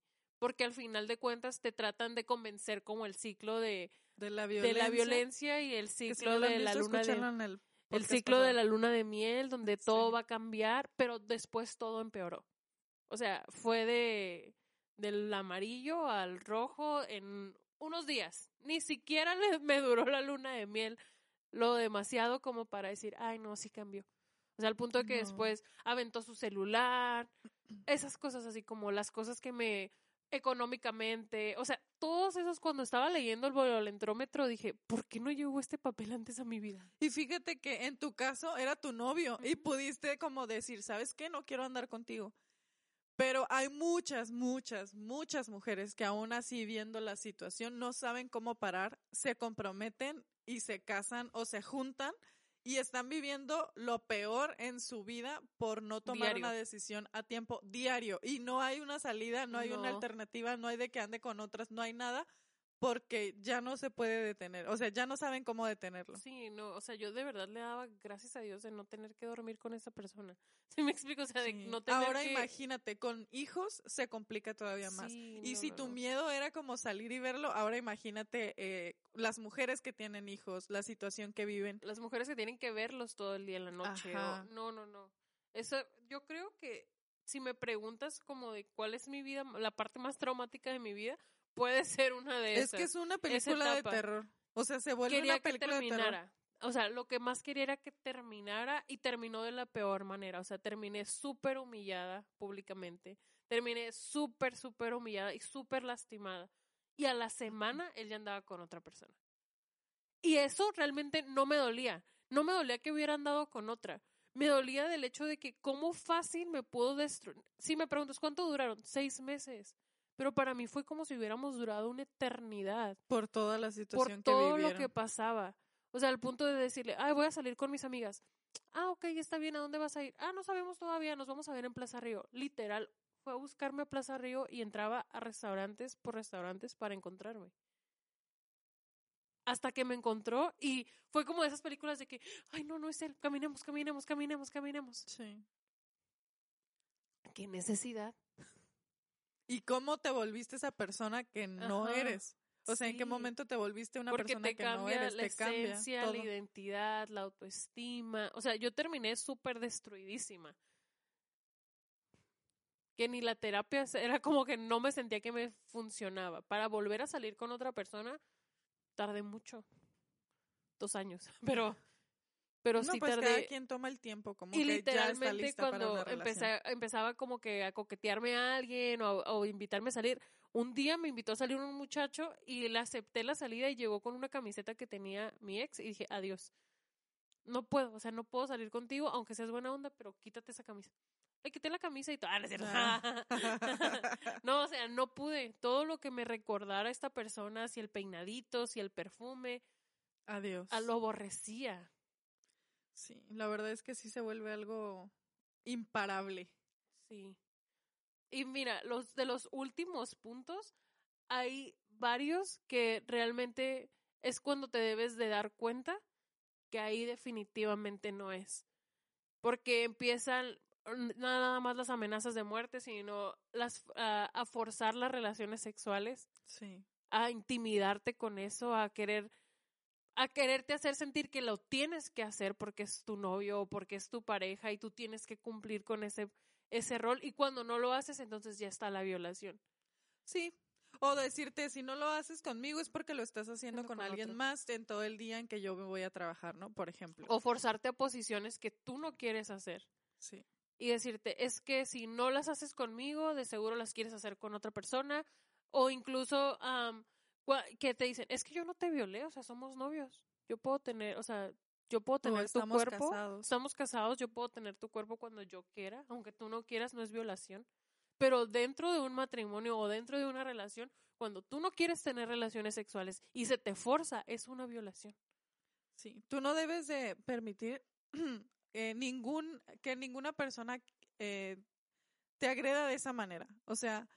porque al final de cuentas te tratan de convencer como el ciclo de, de, la, violencia, de la violencia y el ciclo de la luna de el, ciclo de la luna de miel donde todo va a cambiar, pero después todo empeoró. O sea, fue de del amarillo al rojo en unos días. Ni siquiera me duró la luna de miel lo demasiado como para decir, ay, no, sí cambió. O sea, al punto de que después aventó su celular, esas cosas así como las cosas que me económicamente, o sea, todos esos cuando estaba leyendo el violentrómetro dije, ¿por qué no llegó este papel antes a mi vida? Y fíjate que en tu caso era tu novio y pudiste como decir, ¿sabes qué? No quiero andar contigo. Pero hay muchas, muchas, muchas mujeres que aún así viendo la situación no saben cómo parar, se comprometen y se casan o se juntan y están viviendo lo peor en su vida por no tomar una decisión a tiempo diario. Y no hay una salida, no hay una alternativa, no hay de que ande con otras, no hay nada porque ya no se puede detener, o sea, ya no saben cómo detenerlo. Sí, no, o sea, yo de verdad le daba gracias a Dios de no tener que dormir con esa persona. ¿Sí me explico? O sea, de Sí. no tener Ahora que... imagínate, con hijos se complica todavía más. Sí, Y no, si no, tu no. miedo era como salir y verlo, ahora imagínate eh, las mujeres que tienen hijos, la situación que viven. Las mujeres que tienen que verlos todo el día en la noche. o- no, no, no. Eso, yo creo que si me preguntas como de cuál es mi vida, la parte más traumática de mi vida, puede ser una de Es esas. que es una película de terror. O sea, se vuelve quería una que película de terror. terminara. O sea, lo que más quería era que terminara y terminó de la peor manera. O sea, terminé súper humillada públicamente. Terminé súper, súper humillada y súper lastimada. Y a la semana él ya andaba con otra persona. Y eso realmente no me dolía. No me dolía que hubiera andado con otra. Me dolía del hecho de que cómo fácil me pudo destruir. Si me preguntas cuánto duraron, seis meses. Pero para mí fue como si hubiéramos durado una eternidad Por toda la por situación todo que lo que pasaba. O sea, al punto de decirle, ay, voy a salir con mis amigas. Ah, ok, está bien, ¿a dónde vas a ir? Ah, no sabemos todavía, nos vamos a ver en Plaza Río. Literal, fue a buscarme a Plaza Río y entraba a restaurantes por restaurantes para encontrarme. Hasta que me encontró y fue como de esas películas de que, ay, no, no es él, caminemos, caminemos, caminemos, caminemos. Sí. ¿Qué necesidad? ¿Y cómo te volviste esa persona que no Ajá, eres? O sea, ¿en qué momento te volviste una Porque persona que no cambia eres? la te cambia esencia, todo. la identidad, la autoestima. O sea, yo terminé súper destruidísima. Que ni la terapia era como que no me sentía que me funcionaba. Para volver a salir con otra persona, tardé mucho. Dos años. Pero, pero no, sí pues tardé. cada quien toma el tiempo, como Y que ya está literalmente lista para cuando una relación. empecé, empezaba como que a coquetearme a alguien o, o invitarme a salir, un día me invitó a salir un muchacho y le acepté la salida y llegó con una camiseta que tenía mi ex y dije, adiós. No puedo, o sea, no puedo salir contigo, aunque seas buena onda, pero quítate esa camisa. Le quité la camisa y todo. Ah, no es. Ah. no, o sea, no pude. Todo lo que me recordara a esta persona, si el peinadito, si el perfume, Adiós. a lo aborrecía. Sí, la verdad es que sí se vuelve algo imparable. Sí. Y mira, los de los últimos puntos, hay varios que realmente es cuando te debes de dar cuenta que ahí definitivamente no es. Porque empiezan nada más las amenazas de muerte, sino las a, a forzar las relaciones sexuales, Sí. a intimidarte con eso, a querer a quererte hacer sentir que lo tienes que hacer porque es tu novio o porque es tu pareja y tú tienes que cumplir con ese ese rol y cuando no lo haces entonces ya está la violación. Sí. O decirte, si no lo haces conmigo es porque lo estás haciendo con, con alguien otro. más en todo el día en que yo me voy a trabajar, ¿no? Por ejemplo. O forzarte a posiciones que tú no quieres hacer Sí. y decirte, es que si no las haces conmigo, de seguro las quieres hacer con otra persona o incluso que te dicen, es que yo no te violé, o sea, somos novios. Yo puedo tener, o sea, yo puedo O tener tu cuerpo. casados. Estamos casados, yo puedo tener tu cuerpo cuando yo quiera, aunque tú no quieras, no es violación. Pero dentro de un matrimonio o dentro de una relación, cuando tú no quieres tener relaciones sexuales y se te forza, es una violación. Sí, tú no debes de permitir eh, ningún que ninguna persona eh, te agreda de esa manera. O sea,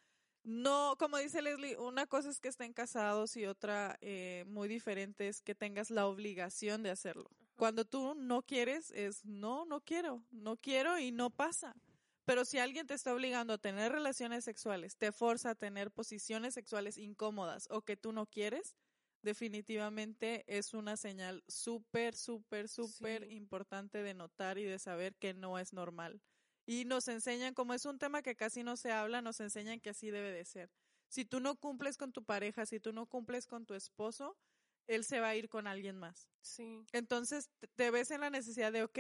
no, como dice Leslie, una cosa es que estén casados y otra eh, muy diferente es que tengas la obligación de hacerlo. Cuando tú no quieres es no, no quiero, no quiero y no pasa. Pero si alguien te está obligando a tener relaciones sexuales, te forza a tener posiciones sexuales incómodas o que tú no quieres, definitivamente es una señal súper, súper, súper Sí. importante de notar y de saber que no es normal. Y nos enseñan, como es un tema que casi no se habla, nos enseñan que así debe de ser. Si tú no cumples con tu pareja, si tú no cumples con tu esposo, él se va a ir con alguien más. Sí. Entonces te- ves en la necesidad de, ok,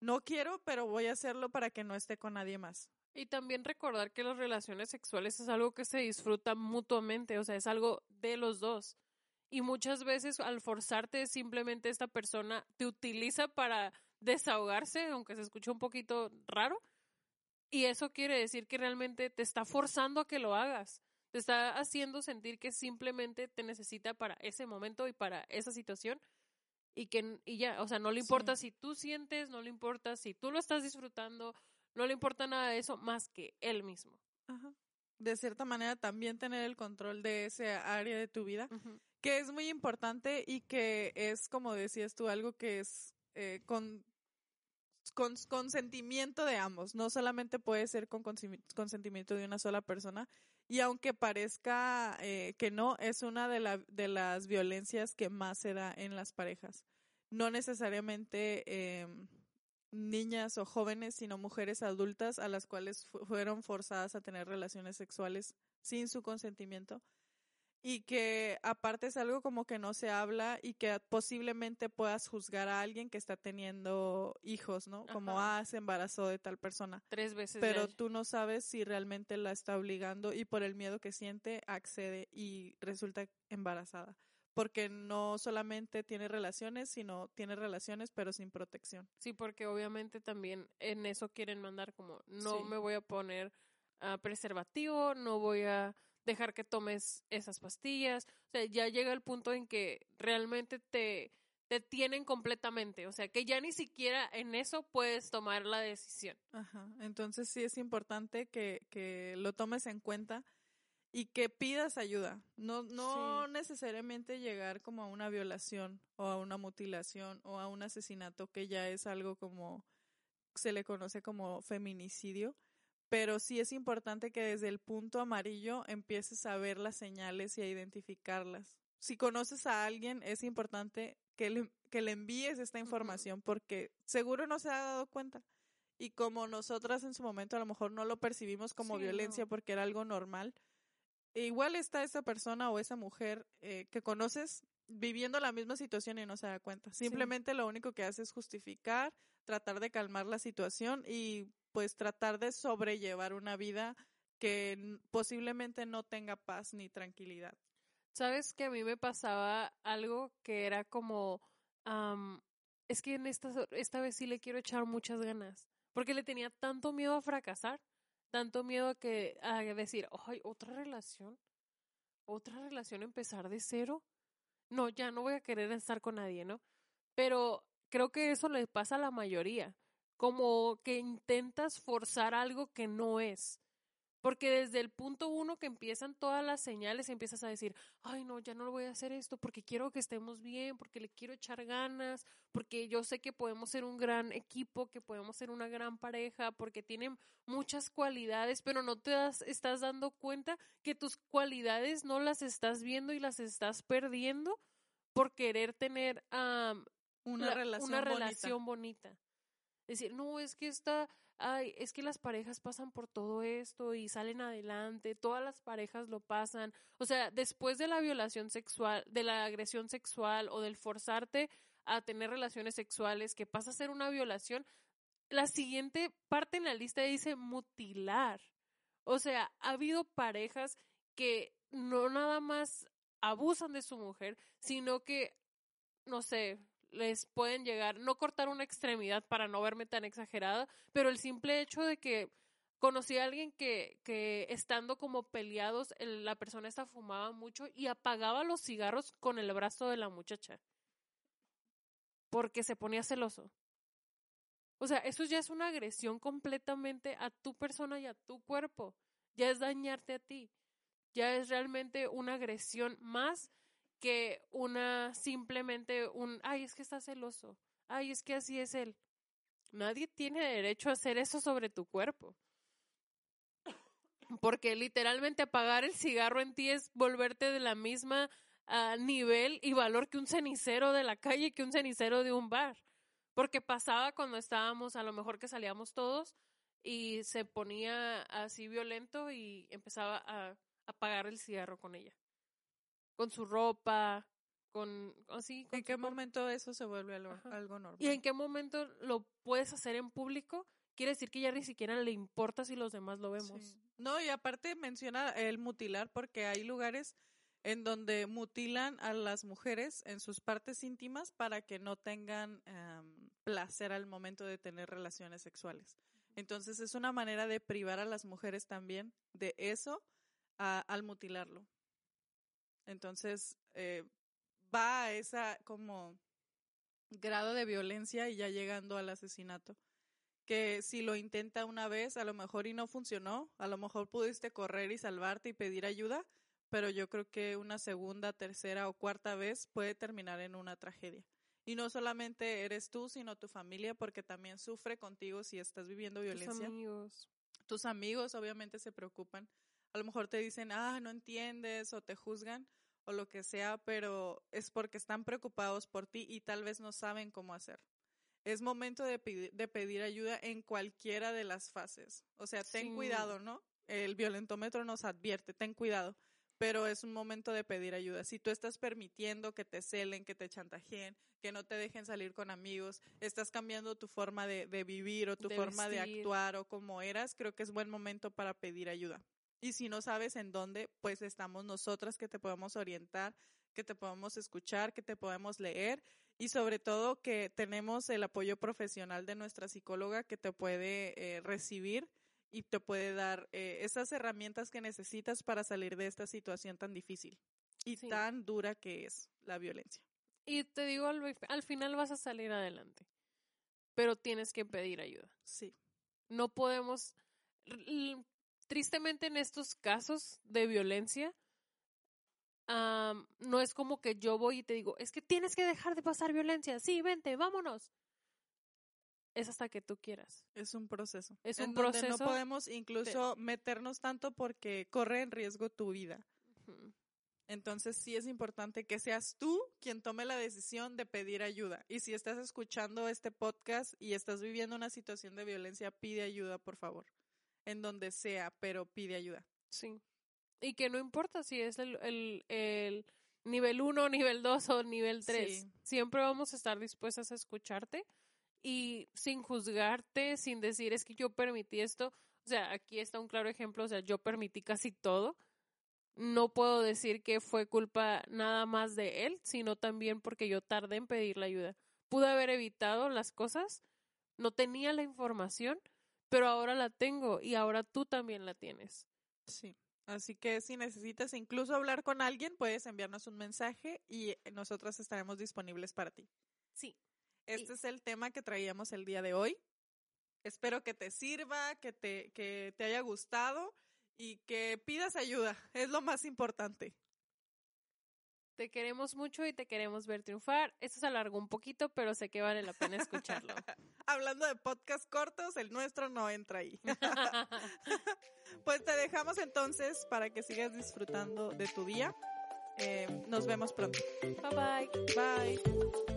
no quiero, pero voy a hacerlo para que no esté con nadie más. Y también recordar que las relaciones sexuales es algo que se disfruta mutuamente, o sea, es algo de los dos. Y muchas veces al forzarte simplemente esta persona te utiliza para desahogarse, aunque se escuche un poquito raro. Y eso quiere decir que realmente te está forzando a que lo hagas. Te está haciendo sentir que simplemente te necesita para ese momento y para esa situación. Y que y ya, o sea, no le Sí. importa si tú sientes, no le importa si tú lo estás disfrutando, no le importa nada de eso más que él mismo. Ajá. de cierta manera también tener el control de ese área de tu vida, que es muy importante y que es, como decías tú, algo que es eh, con, con consentimiento de ambos, no solamente puede ser con consentimiento de una sola persona. Y aunque parezca eh, que no, es una de, la- de las violencias que más se da en las parejas. No necesariamente em, niñas o jóvenes, sino mujeres adultas a las cuales fu- fueron forzadas a tener relaciones sexuales sin su consentimiento y que aparte es algo como que no se habla y que posiblemente puedas juzgar a alguien que está teniendo hijos, ¿no? Como, Ajá. ah, se embarazó de tal persona. Tres veces. Pero tú no sabes si realmente la está obligando y por el miedo que siente accede y resulta embarazada. Porque no solamente tiene relaciones, sino tiene relaciones pero sin protección. Sí, porque obviamente también en eso quieren mandar como, no Sí. me voy a poner ah, preservativo, no voy a dejar que tomes esas pastillas. O sea, ya llega el punto en que realmente te, te tienen completamente. O sea, que ya ni siquiera en eso puedes tomar la decisión. Ajá. Entonces sí es importante que, que lo tomes en cuenta y que pidas ayuda. No, no necesariamente llegar como a una violación o a una mutilación o a un asesinato, que ya es algo como se le conoce como feminicidio. Pero sí es importante que desde el punto amarillo empieces a ver las señales y a identificarlas. Si conoces a alguien, es importante que le, que le envíes esta información porque seguro no se ha dado cuenta. Y como nosotras en su momento a lo mejor no lo percibimos como Sí, violencia no. porque era algo normal, e igual está esa persona o esa mujer eh, que conoces viviendo la misma situación y no se da cuenta. Simplemente lo único que hace es justificar, tratar de calmar la situación y pues tratar de sobrellevar una vida que posiblemente no tenga paz ni tranquilidad. Sabes que a mí me pasaba algo que era como, am, es que en esta, esta vez sí le quiero echar muchas ganas, porque le tenía tanto miedo a fracasar, tanto miedo a que a decir, ay, otra relación, otra relación empezar de cero. No, ya no voy a querer estar con nadie, ¿no? Pero creo que eso le pasa a la mayoría, como que intentas forzar algo que no es. Porque desde el punto uno que empiezan todas las señales, empiezas a decir, ay no, ya no voy a hacer esto porque quiero que estemos bien, porque le quiero echar ganas, porque yo sé que podemos ser un gran equipo, que podemos ser una gran pareja, porque tienen muchas cualidades, pero no te das, estás dando cuenta que tus cualidades no las estás viendo y las estás perdiendo por querer tener am, Una la- relación una bonita. relación bonita. Decir, no, es que esta, ay, es que las parejas pasan por todo esto y salen adelante, todas las parejas lo pasan. O sea, después de la violación sexual, de la agresión sexual o del forzarte a tener relaciones sexuales que pasa a ser una violación, la siguiente parte en la lista dice mutilar. O sea, ha habido parejas que no nada más abusan de su mujer, sino que, no sé, les pueden llegar, no cortar una extremidad para no verme tan exagerada, pero el simple hecho de que conocí a alguien que, que estando como peleados, el- la persona esta fumaba mucho y apagaba los cigarros con el brazo de la muchacha. Porque se ponía celoso. O sea, eso ya es una agresión completamente a tu persona y a tu cuerpo. Ya es dañarte a ti. Ya es realmente una agresión más que una simplemente un, ay, es que está celoso. Ay, es que así es él. Nadie tiene derecho a hacer eso sobre tu cuerpo. Porque literalmente apagar el cigarro en ti es volverte de la misma ah, nivel y valor que un cenicero de la calle, que un cenicero de un bar. Porque pasaba cuando estábamos, a lo mejor que salíamos todos y se ponía así violento y empezaba a apagar el cigarro con ella. Con su ropa, con así. con ¿En qué momento eso se vuelve algo, normal? ¿Y en qué momento lo puedes hacer en público? Quiere decir que ya ni siquiera le importa si los demás lo vemos. Sí. No, y aparte menciona el mutilar porque hay lugares en donde mutilan a las mujeres en sus partes íntimas para que no tengan em, placer al momento de tener relaciones sexuales. Entonces es una manera de privar a las mujeres también de eso a- al mutilarlo. Entonces eh, va a esa como grado de violencia y ya llegando al asesinato que si lo intenta una vez, a lo mejor y no funcionó, a lo mejor pudiste correr y salvarte y pedir ayuda, pero yo creo que una segunda, tercera o cuarta vez puede terminar en una tragedia. Y no solamente eres tú, sino tu familia, porque también sufre contigo si estás viviendo violencia. Tus amigos. Tus amigos obviamente se preocupan. A lo mejor te dicen, ah, no entiendes o te juzgan o lo que sea, pero es porque están preocupados por ti y tal vez no saben cómo hacer. Es momento de, pedir, ayuda en cualquiera de las fases. O sea, ten cuidado, ¿no? El violentómetro nos advierte, ten cuidado pero es un momento de pedir ayuda. Si tú estás permitiendo que te celen, que te chantajeen, que no te dejen salir con amigos, estás cambiando tu forma de, vivir o tu forma de actuar o como eras, creo que es buen momento para pedir ayuda. Y si no sabes en dónde, pues estamos nosotras que te podemos orientar, que te podemos escuchar, que te podemos leer y sobre todo que tenemos el apoyo profesional de nuestra psicóloga que te puede eh, recibir y te puede dar eh, esas herramientas que necesitas para salir de esta situación tan difícil y tan dura que es la violencia. Y te digo, al, al, final vas a salir adelante, pero tienes que pedir ayuda. Sí. No podemos, tristemente en estos casos de violencia, no es como que yo voy y te digo, es que tienes que dejar de pasar violencia, sí, vente, vámonos es hasta que tú quieras. Es un proceso. Es un proceso. no podemos incluso meternos tanto porque corre en riesgo tu vida. Entonces sí es importante que seas tú quien tome la decisión de pedir ayuda. Y si estás escuchando este podcast y estás viviendo una situación de violencia, pide ayuda, por favor. En donde sea, pero pide ayuda. Sí. Y que no importa si es el, el, el nivel 1, nivel 2 o nivel 3. Siempre vamos a estar dispuestas a escucharte y sin juzgarte, sin decir es que yo permití esto. O sea, aquí está un claro ejemplo, o sea, yo permití casi todo. No puedo decir que fue culpa nada más de él, sino también porque yo tardé en pedir la ayuda. Pude haber evitado las cosas, no tenía la información, pero ahora la tengo y ahora tú también la tienes. Sí. Así que si necesitas incluso hablar con alguien, puedes enviarnos un mensaje y nosotros estaremos disponibles para ti. Sí. Este es el tema que traíamos el día de hoy. Espero que te sirva, que te, que te haya gustado y que pidas ayuda. Es lo más importante. Te queremos mucho y te queremos ver triunfar. Esto se alargó un poquito, pero sé que vale la pena escucharlo. Hablando de podcast cortos, el nuestro no entra ahí. pues te dejamos entonces para que sigas disfrutando de tu día. Eh, nos vemos pronto. Bye bye. Bye.